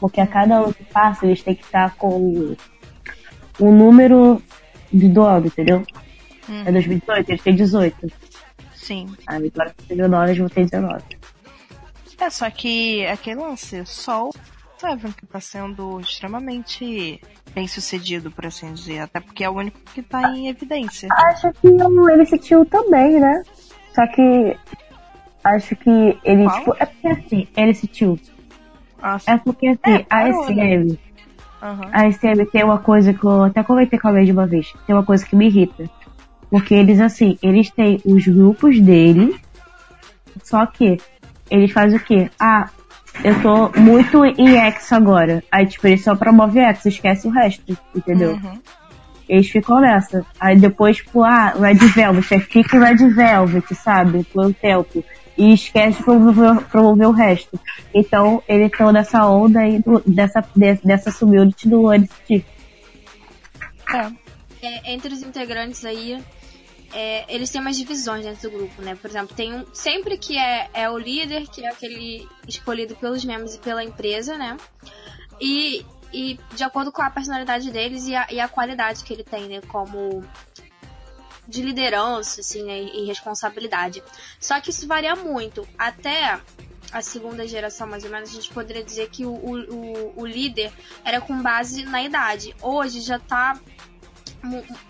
Porque a cada ano que passa, eles têm que estar com o número de do ano, entendeu? Hum. É 2018, eles têm 18. Sim. Aí agora que tem 19, eles vão ter 19. É, só que aquele lance, o Seven que tá sendo extremamente bem sucedido, por assim dizer. Até porque é o único que tá em evidência. Acho que o NCT também, né? Só que acho que ele, Qual? tipo, é porque assim, NCT. Ah, É porque assim, É, a né? SM, aham. a SM tem uma coisa que eu até comentei com a de uma vez, tem uma coisa que me irrita. Porque eles, assim, eles têm os grupos deles, só que eles fazem o quê? Ah, eu tô muito em X agora. Aí, tipo, eles só promovem X, esquece o resto, entendeu? Uhum. Eles ficam nessa. Aí depois, tipo, ah, Red Velvet, aí fica Red Velvet, sabe? Por um tempo. E esquece de promover, promover o resto. Então, eles estão nessa onda aí, do- dessa, de- dessa community do NCT. É. É, entre os integrantes aí, é, eles têm umas divisões dentro do grupo, né? Por exemplo, tem um. Sempre que é, é o líder, que é aquele escolhido pelos membros e pela empresa, né? E, e de acordo com a personalidade deles e a, e a qualidade que ele tem, né? Como de liderança, assim, né? E responsabilidade. Só que isso varia muito. Até a segunda geração, mais ou menos, a gente poderia dizer que o, o, o líder era com base na idade. Hoje já tá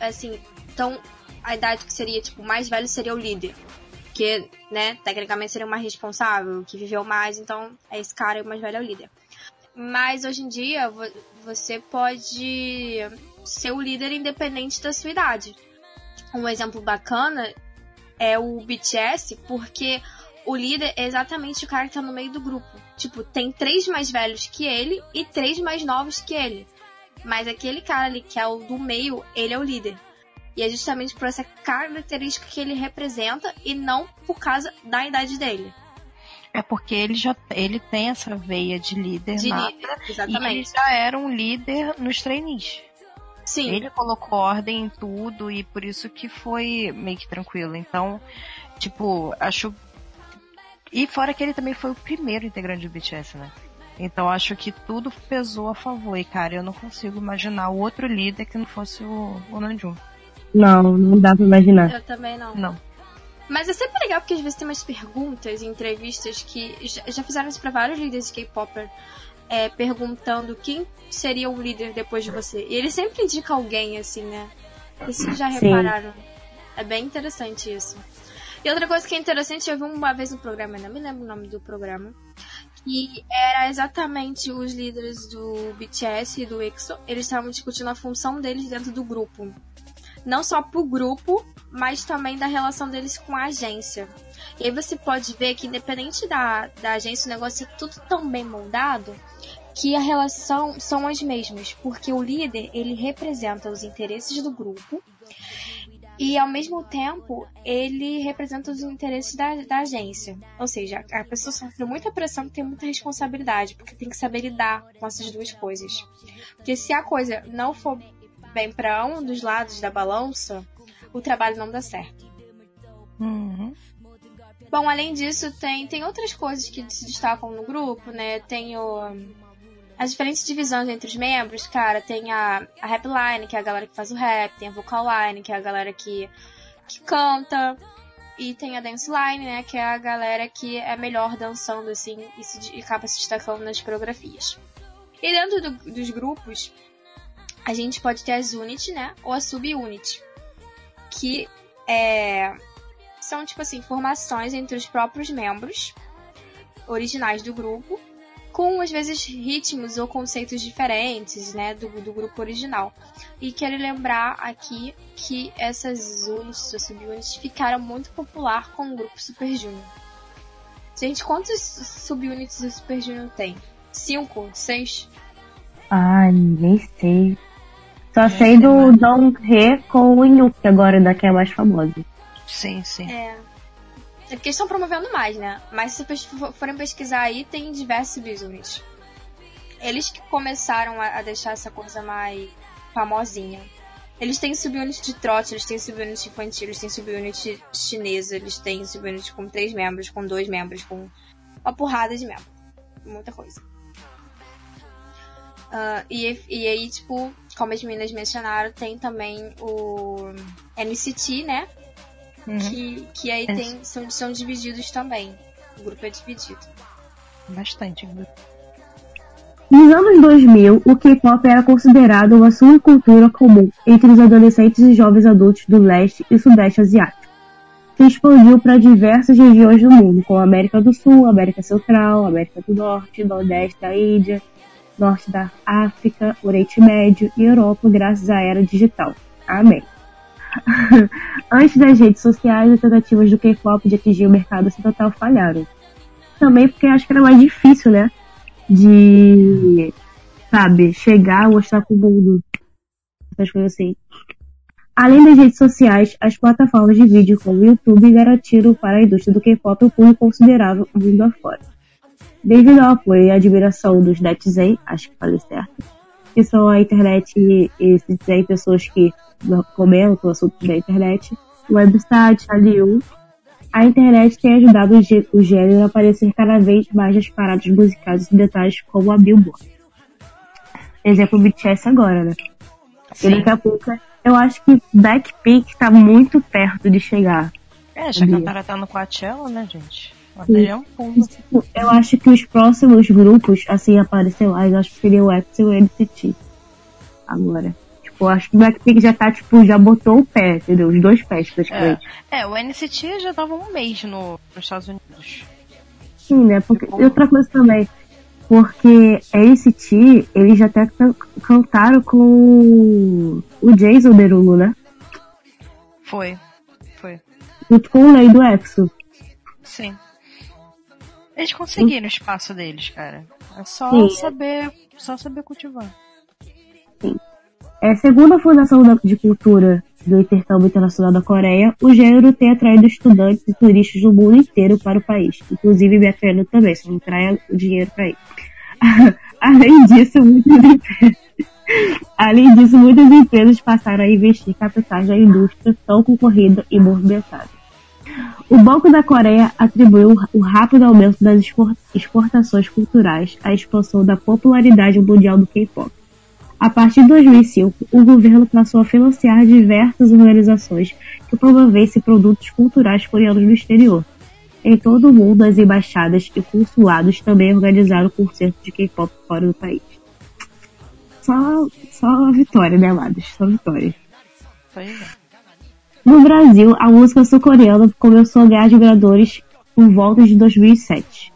assim, então a idade que seria, tipo, mais velho seria o líder. Que, né, tecnicamente seria o mais responsável, que viveu mais, então é esse cara o mais velho é o líder. Mas hoje em dia você pode ser o líder independente da sua idade. Um exemplo bacana é o BTS, porque o líder é exatamente o cara que tá no meio do grupo. Tipo, tem três mais velhos que ele e três mais novos que ele. Mas aquele cara ali que é o do meio, ele é o líder. E é justamente por essa característica que ele representa e não por causa da idade dele. É porque ele já ele tem essa veia de líder, de nata, líder exatamente. e ele já era um líder nos trainees. Sim. Ele colocou ordem em tudo e por isso que foi meio que tranquilo. Então, tipo, acho. E fora que ele também foi o primeiro integrante do BTS, né? Então acho que tudo pesou a favor. E cara, eu não consigo imaginar outro líder que não fosse o, o Namjoon. Não, não dá pra imaginar. Eu também não. Não. Mas é sempre legal porque às vezes tem umas perguntas e entrevistas que já fizeram isso pra vários líderes de K-Popper. É, perguntando quem seria o líder depois de você. E ele sempre indica alguém, assim, né? Vocês já Sim. repararam? É bem interessante isso. E outra coisa que é interessante, eu vi uma vez no programa, não me lembro o nome do programa, que era exatamente os líderes do BTS e do EXO, eles estavam discutindo a função deles dentro do grupo. Não só pro grupo, mas também da relação deles com a agência. E aí você pode ver que independente da, da agência, o negócio é tudo tão bem moldado que a relação são as mesmas, porque o líder, ele representa os interesses do grupo e ao mesmo tempo ele representa os interesses da, da agência. Ou seja, a pessoa sofre muita pressão e tem muita responsabilidade, porque tem que saber lidar com essas duas coisas. Porque se a coisa não for bem para um dos lados da balança, o trabalho não dá certo. Uhum. Bom, além disso, tem, tem outras coisas que se destacam no grupo, né? Tem o, as diferentes divisões entre os membros, cara, tem a, a rap line, que é a galera que faz o rap, tem a vocal line, que é a galera que, que canta, e tem a dance line, né, que é a galera que é melhor dançando, assim, e, se, e acaba se destacando nas coreografias. E dentro do, dos grupos, a gente pode ter as unit, né, ou a sub-unit, que é, são, tipo assim, formações entre os próprios membros originais do grupo, com às vezes ritmos ou conceitos diferentes, né, do, do grupo original. E quero lembrar aqui que essas units ou subunits ficaram muito popular com o grupo Super Junior. Gente, quantos subunits do Super Junior tem? Cinco? Seis? Ai, nem sei. Só sei do Dong He com o Inuki agora, da que é mais famosa. Sim, sim. É. É porque estão promovendo mais, né? Mas se vocês forem pesquisar aí, tem diversos subunits. Eles que começaram a deixar essa coisa mais famosinha. Eles têm subunit de trote, eles têm subunit infantil, eles têm subunit chinesa, eles têm subunit com três membros, com dois membros, com uma porrada de membros. Muita coisa. Uh, e, e aí, tipo, como as meninas mencionaram, tem também o NCT, né? Uhum. Que, que aí tem, são, são divididos também. O grupo é dividido. Bastante. Nos anos 2000, o K-pop era considerado uma subcultura comum entre os adolescentes e jovens adultos do leste e sudeste asiático. Se expandiu para diversas regiões do mundo, como América do Sul, América Central, América do Norte, Nordeste da Índia, Norte da África, Oriente Médio e Europa, graças à era digital. Amém. (laughs) Antes das redes sociais, as tentativas do K-pop de atingir o mercado ocidental falharam. Também porque acho que era mais difícil, né? De, sabe, chegar, mostrar pro mundo. Essas coisas assim. Além das redes sociais, as plataformas de vídeo como o YouTube garantiram para a indústria do K-pop um público considerável mundo afora. Devido ao apoio e admiração dos netizens, acho que falei certo, que são a internet e, e pessoas que comentam assuntos da internet, o website, a Liu, a internet tem ajudado o gênero a aparecer cada vez mais nas paradas musicais ocidentais como a Billboard. Exemplo BTS agora, né? Sim. E daqui a pouco, eu acho que Blackpink tá muito perto de chegar. É, já cantaram até no Coachella, né, gente? É um. Tipo, eu acho que os próximos grupos, assim, aparecer lá, eu acho que seria o X e o NCT. Agora. Tipo, acho que o Blackpink já tá, tipo, já botou o pé, entendeu? Os dois pés, praticamente. É, é o NCT já tava um mês no, nos Estados Unidos. Sim, né? Porque, tipo... E outra coisa também, porque NCT, eles já até cantaram com o Jason Derulo, né? Foi, foi. Junto com o Lei do Exo. Sim. Eles conseguiram o espaço deles, cara. É só Sim. saber, só saber cultivar. Sim. É, segundo a Fundação de Cultura do Intercâmbio Internacional da Coreia, o gênero tem atraído estudantes e turistas do mundo inteiro para o país, inclusive me atraindo também, só não trai o dinheiro para ir. (laughs) Além disso, muitas empresas, além disso, muitas empresas passaram a investir capitais na indústria tão concorrida e movimentada. O Banco da Coreia atribuiu o rápido aumento das exportações culturais à expansão da popularidade mundial do K-pop. A partir de 2005, o governo passou a financiar diversas organizações que promovessem produtos culturais coreanos no exterior. Em todo o mundo, as embaixadas e consulados também organizaram concertos de K-pop fora do país. Só, só vitória, né, amados? Só vitória. É. No Brasil, a música sul-coreana começou a ganhar admiradores por volta de 2007.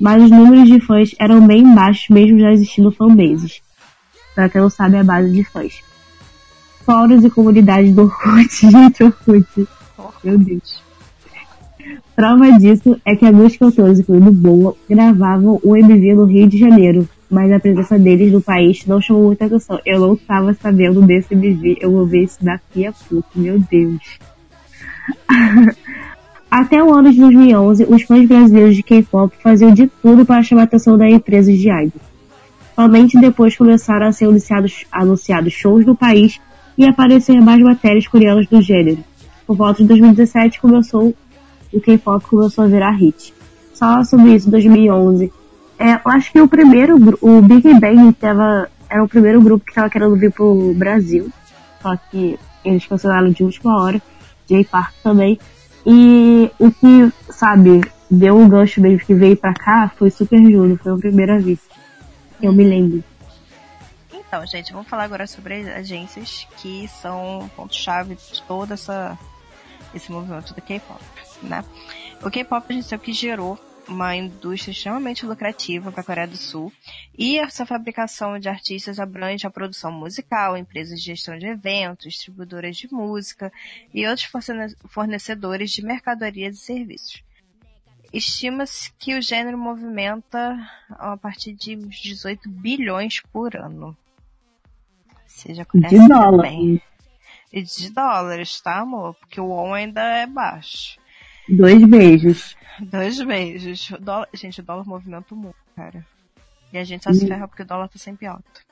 Mas os números de fãs eram bem baixos mesmo já existindo fanbases. Pra quem não sabe, é a base de fãs. Fóruns e comunidades do Orkut. Gente, Orkut. Meu Deus. Prova disso é que alguns cantores, incluindo Boa, gravavam o MV no Rio de Janeiro, mas a presença deles no país não chamou muita atenção. Eu não estava sabendo desse MV, eu vou ver isso daqui a pouco, meu Deus. (laughs) Até o ano de 2011, os fãs brasileiros de K-pop faziam de tudo para chamar a atenção da empresa de idol. Somente depois começaram a ser anunciados, anunciados shows no país e aparecer mais matérias coreanas do gênero. Por volta de 2017 começou o K-pop começou a virar hit. Só sobre isso, 2011. É, eu acho que o primeiro, o Big Bang tava, era o primeiro grupo que estava querendo vir pro Brasil. Só que eles cancelaram de última hora. J Park também. E o que, sabe, deu um gancho mesmo que veio pra cá foi Super Junior, foi o primeiro vir. Eu me lembro. Então, gente, vamos falar agora sobre as agências que são ponto-chave de todo essa, esse movimento do K-pop, né? O K-pop a gente sabe que gerou uma indústria extremamente lucrativa para a Coreia do Sul e essa fabricação de artistas abrange a produção musical, empresas de gestão de eventos, distribuidoras de música e outros fornecedores de mercadorias e serviços. Estima-se que o gênero movimenta a partir de 18 bilhões por ano. Seja de dólares. E de dólares, tá, amor? Porque o ON ainda é baixo. Dois beijos. Dois beijos. O dólar... Gente, o dólar movimenta o mundo, cara. E a gente só se hum. ferra porque o dólar tá sempre alto.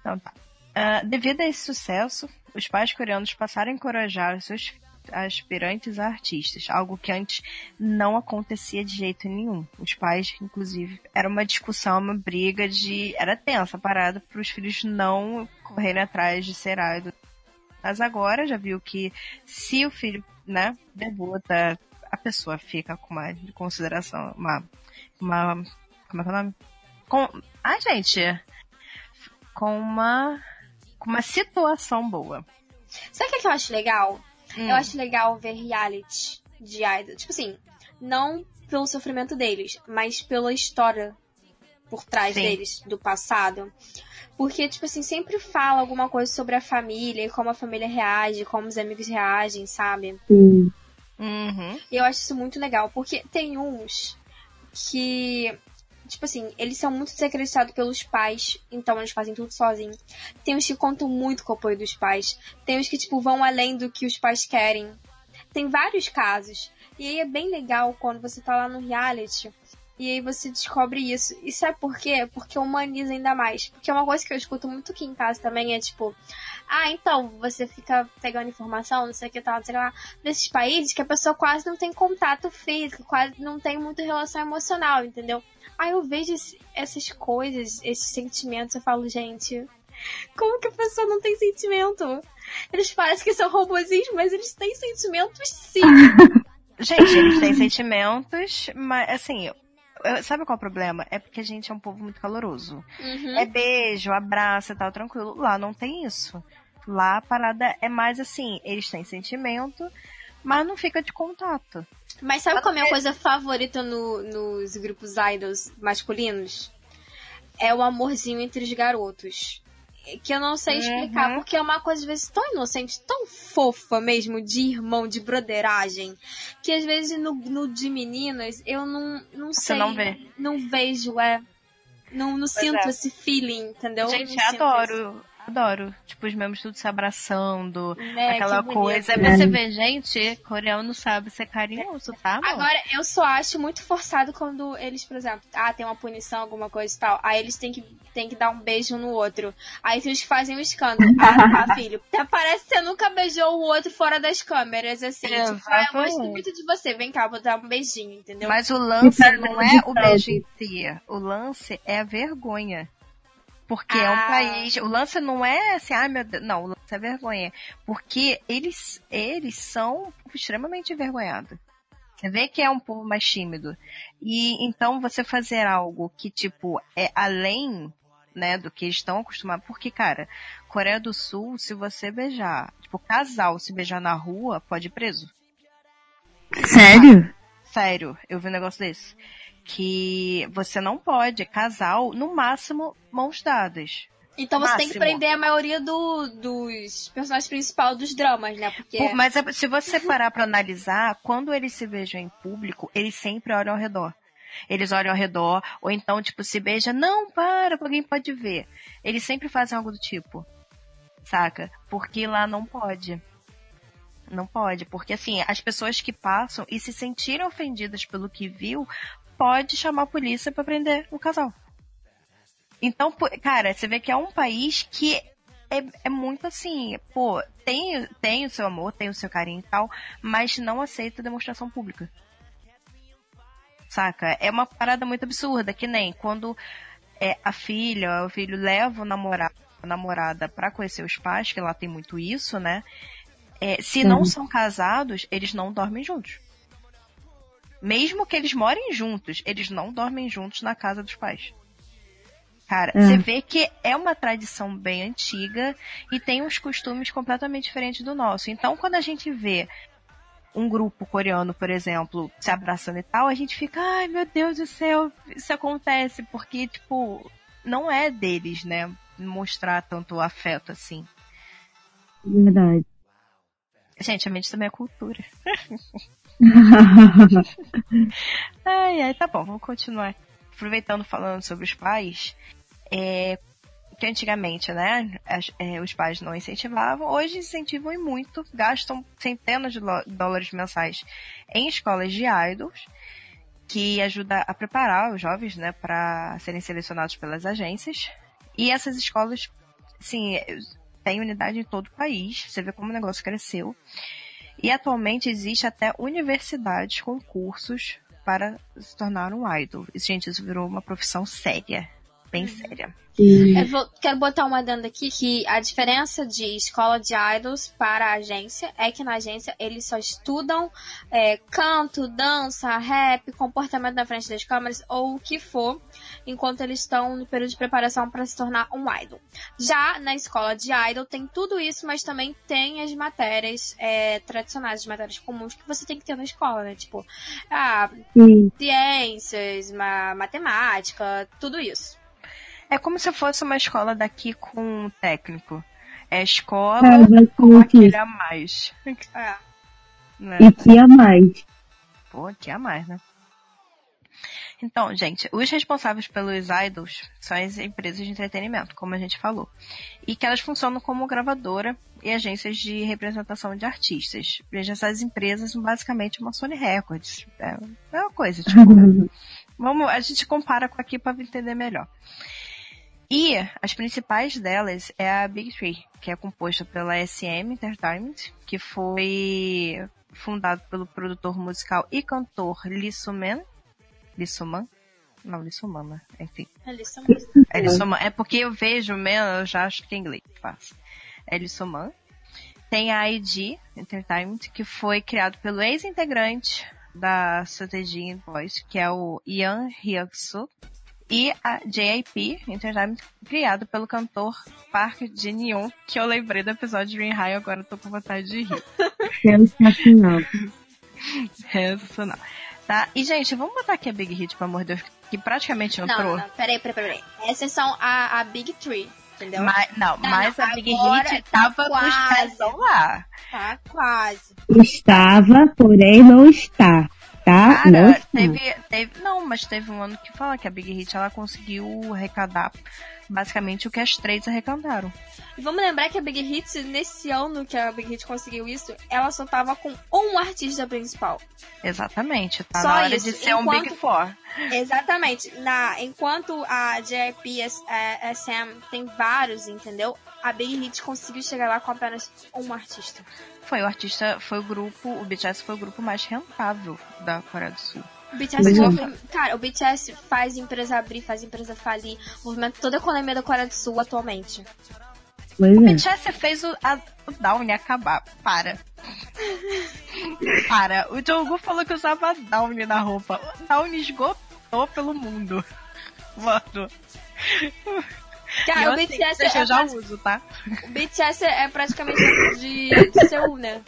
Então tá. Uh, devido a esse sucesso, os pais coreanos passaram a encorajar os seus aspirantes a artistas, algo que antes não acontecia de jeito nenhum. Os pais, inclusive, era uma discussão, uma briga de. Era tensa a parada para os filhos não correrem atrás de ser idol. Mas agora já viu que se o filho, né, debuta, a pessoa fica com uma consideração, uma. uma como é que é o nome? Com, ah, gente! Com uma. com uma situação boa. Sabe o que eu acho legal? Hum. Eu acho legal ver reality de idol. Tipo assim, não pelo sofrimento deles, mas pela história por trás Sim. deles, do passado. Porque, tipo assim, sempre fala alguma coisa sobre a família e como a família reage, como os amigos reagem, sabe? Sim. Uhum. E eu acho isso muito legal, porque tem uns que tipo assim, eles são muito desacreditados pelos pais, então eles fazem tudo sozinhos. Tem uns que contam muito com o apoio dos pais. Tem uns que, tipo, vão além do que os pais querem. Tem vários casos. E aí é bem legal quando você tá lá no reality E aí você descobre isso. E sabe por quê? Porque humaniza ainda mais. Porque uma coisa que eu escuto muito aqui em casa também é tipo, ah, então, você fica pegando informação, não sei o que tal, não sei lá, desses países que a pessoa quase não tem contato físico, quase não tem muita relação emocional, entendeu? Aí eu vejo essas coisas, esses sentimentos, eu falo, gente, como que a pessoa não tem sentimento? Eles parecem que são robozinhos, mas eles têm sentimentos sim. (laughs) gente, eles têm sentimentos, mas assim, Sabe qual é o problema? É porque a gente é um povo muito caloroso. Uhum. É beijo, abraço e tal, tranquilo. Lá não tem isso. Lá a parada é mais assim, eles têm sentimento, mas não fica de contato. Mas sabe qual é a minha coisa favorita no, nos grupos idols masculinos? É o amorzinho entre os garotos que eu não sei explicar, uhum. porque é uma coisa às vezes tão inocente, tão fofa mesmo, de irmão, de broderagem, que às vezes no, no de meninas eu não, não sei. Você não vê? Não vejo, é. Não, não sinto é. esse feeling, entendeu? Gente, adoro adoro. Tipo, os membros tudo se abraçando, é, aquela coisa. Aí você vê, gente, coreano sabe ser carinhoso, tá? Amor? Agora, eu só acho muito forçado quando eles, por exemplo, ah, tem uma punição, alguma coisa e tal. Aí eles têm que, têm que dar um beijo no outro. Aí eles fazem um escândalo. (laughs) ah, tá, filho. Até parece que você nunca beijou o outro fora das câmeras, assim. Tipo, ah, eu gosto muito de você. Vem cá, vou dar um beijinho, entendeu? Mas o lance não é o beijo em si. O lance é a vergonha. Porque ah. é um ah. país. O lance não é assim, ai ah, meu Deus. Não, o lance é vergonha. Porque eles, eles são extremamente envergonhados. Você vê que é um povo mais tímido. E então você fazer algo que, tipo, é além, né, do que eles estão acostumados. Porque, cara, Coreia do Sul, se você beijar, tipo, casal se beijar na rua, pode ir preso. Sério? Sério, eu vi um negócio desse que você não pode, casal, no máximo, mãos dadas. Então você Máximo. tem que prender a maioria do, dos personagens principais dos dramas, né? Porque... Por, mas é, se você parar pra analisar, quando eles se beijam em público, eles sempre olham ao redor. Eles olham ao redor, ou então, tipo, se beija, não, para, alguém pode ver. Eles sempre fazem algo do tipo, saca? Porque lá não pode. Não pode, porque assim, as pessoas que passam e se sentirem ofendidas pelo que viu, pode chamar a polícia para prender o casal. Então, cara, você vê que é um país que é, é, muito assim, pô, tem, tem o seu amor, tem o seu carinho e tal, mas não aceita demonstração pública. Saca? É uma parada muito absurda, que nem quando é, a filha, o filho leva o namorado, a namorada pra conhecer os pais, que lá tem muito isso, né? É, se não são casados, eles não dormem juntos. Mesmo que eles morem juntos, eles não dormem juntos na casa dos pais. Cara, é. você vê que é uma tradição bem antiga e tem uns costumes completamente diferentes do nosso. Então, quando a gente vê um grupo coreano, por exemplo, se abraçando e tal, a gente fica, ai meu Deus do céu, isso acontece, porque, tipo, não é deles, né? Mostrar tanto afeto assim. Verdade. Gente, a mente também é cultura. (laughs) ai, ai, tá bom, vamos continuar. Aproveitando falando sobre os pais, é, que antigamente, né, as, é, os pais não incentivavam, hoje incentivam e muito, gastam centenas de dólares mensais em escolas de idols, que ajuda a preparar os jovens, né, para serem selecionados pelas agências. E essas escolas, sim, têm unidade em todo o país. Você vê como o negócio cresceu. E atualmente existe até universidades com cursos para se tornar um idol. Gente, isso virou uma profissão séria. Bem uhum. séria. Eu vou, quero botar uma adenda aqui que a diferença de escola de idols para a agência é que na agência eles só estudam é, canto, dança, rap, comportamento na frente das câmeras ou o que for, enquanto eles estão no período de preparação para se tornar um idol. Já na escola de idol tem tudo isso, mas também tem as matérias é, tradicionais, as matérias comuns que você tem que ter na escola, né? Tipo, ah, ciências, matemática, tudo isso. É como se fosse uma escola daqui com um técnico. É escola é, com aquele a mais. (laughs) É. Né? E que a mais. Pô, que a mais, né? Então, gente, os responsáveis pelos idols são as empresas de entretenimento, como a gente falou. E que elas funcionam como gravadora e agências de representação de artistas. Veja, essas empresas são basicamente uma Sony Records. É, é uma coisa, tipo. (laughs) vamos, a gente compara com aqui para entender melhor. E as principais delas é a Big Three, que é composta pela SM Entertainment, que foi fundado pelo produtor musical e cantor. Lee Suman? Não, Lee Suman, né? Enfim. É Lissaman. É. É porque eu vejo mesmo, eu já acho que é inglês. Fácil. É Lee Suman. Tem a ID Entertainment, que foi criado pelo ex-integrante da Strategy Voice, que é o Ian Hyuk-soo. E a JIP Entertainment, criado pelo cantor Park Jin-yoon, que eu lembrei do episódio de Ring High, agora eu tô com vontade de rir. (laughs) Sensacional. Sensacional. (laughs) Tá? E, gente, vamos botar aqui a Big Hit, pelo amor de Deus, que praticamente entrou. Não, não, peraí, peraí, peraí. Essas são a, a Big Three, entendeu? Mas, não, Não, mas não, a Big Hit tá tava com os quase. pezão lá. Tá quase. Estava, porém não está. Tá? não Cara, está. teve, teve. Não, mas teve um ano que fala que a Big Hit ela conseguiu arrecadar basicamente o que as três arrecadaram. E vamos lembrar que a Big Hit, nesse ano que a Big Hit conseguiu isso, ela só tava com um artista principal. Exatamente. Tá Só na hora isso, de ser um enquanto- Big Four. Exatamente. Na, enquanto a JYP S- eh, SM tem vários, entendeu? A Big Hit conseguiu chegar lá com apenas um artista. Foi o artista, foi o grupo, o BTS foi o grupo mais rentável da Coreia do Sul. O BTS, cara, o BTS faz empresa abrir, faz empresa falir, movimenta toda a economia da Coreia do Sul atualmente. Pois O é. BTS fez o, a, o Downy acabar. Para. (laughs) Para. O Jungkook falou que usava Downy na roupa. O Downy esgotou pelo mundo. Mano. Cara, eu o BTS, que é, eu já pra- uso, tá? o BTS é praticamente de, de Seul, né?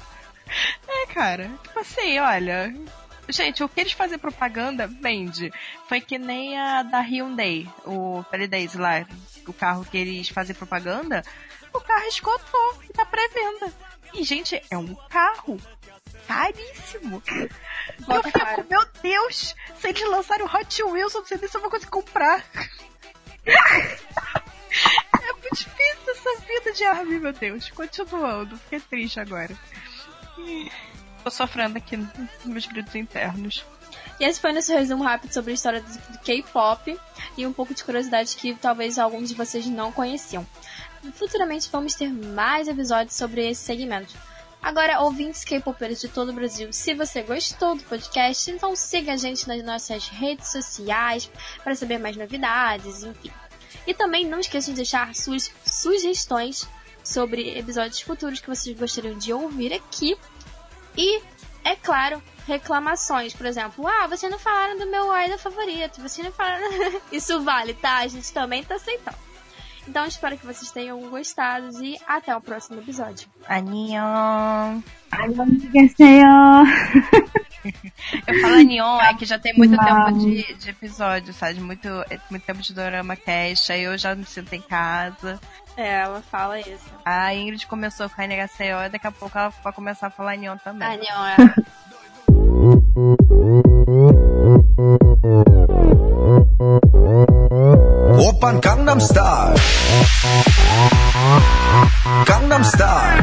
É, cara. Tipo assim, olha. Gente, o que eles fazem propaganda vende. Foi que nem a da Hyundai, o Days lá, o carro que eles fazem propaganda, o carro esgotou e tá pré-venda. E, gente, é um carro caríssimo. Volta eu fico, caro. meu Deus, se eles lançarem o Hot Wheels, eu não sei nem se eu vou conseguir comprar. É muito difícil essa vida de Armin, meu Deus. Continuando, fiquei triste agora. Tô sofrendo aqui nos meus gritos internos. E esse foi nosso resumo rápido sobre a história do, K-pop e um pouco de curiosidade que talvez alguns de vocês não conheciam. Futuramente vamos ter mais episódios sobre esse segmento. Agora, ouvintes K-popeiros de todo o Brasil, se você gostou do podcast, então siga a gente nas nossas redes sociais para saber mais novidades, enfim. E também não esqueçam de deixar suas sugestões sobre episódios futuros que vocês gostariam de ouvir aqui. E, é claro, reclamações. Por exemplo, ah, vocês não falaram do meu idol favorito, vocês não falaram. (laughs) Isso vale, tá? A gente também tá aceitando. Então, espero que vocês tenham gostado e até o próximo episódio. Anion. Eu falo Neon, é que já tem muito tempo de, de episódio, sabe? Muito, muito tempo de Dorama Cash, aí eu já me sinto em casa. É, ela fala isso. A Ingrid começou com a NHCO e daqui a pouco ela vai começar a falar Neon também. Ah, a é. Opa, Gangnam Style. Gangnam Style.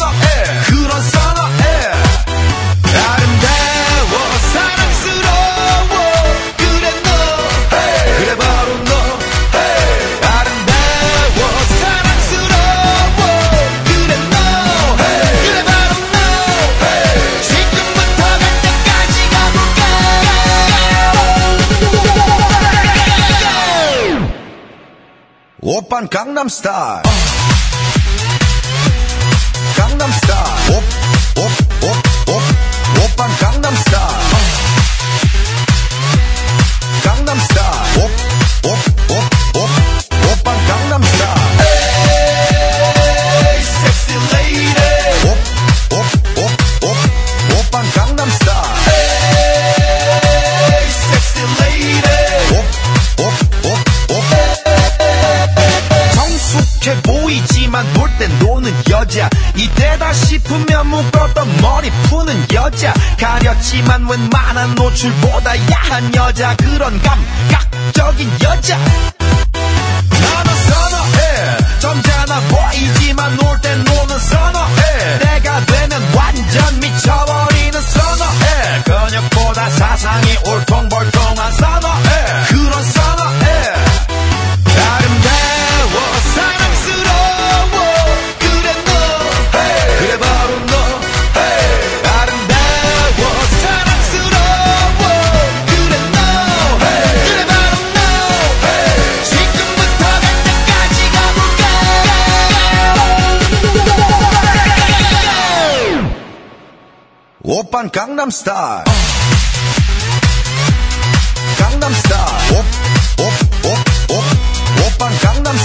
1 Gangnam Style. Gangnam Style. 웬만한 노출보다 야한 여자 그런 감각적인 여자. 나는 선어해. 점잖아 보이지만 van Gangnam Style. Gangnam Style. Op, op, op, op, op van Gangnam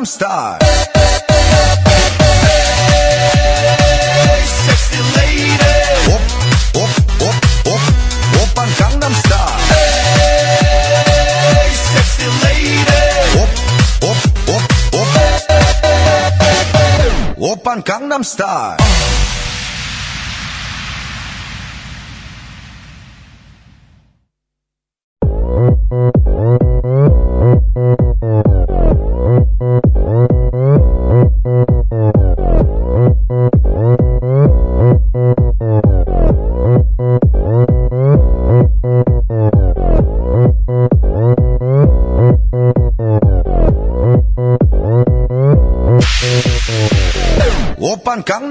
Gangnam Style. Hey, sexy lady. Gangnam Style. Sexy lady. Gangnam Style.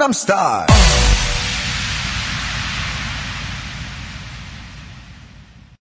Jumpstart.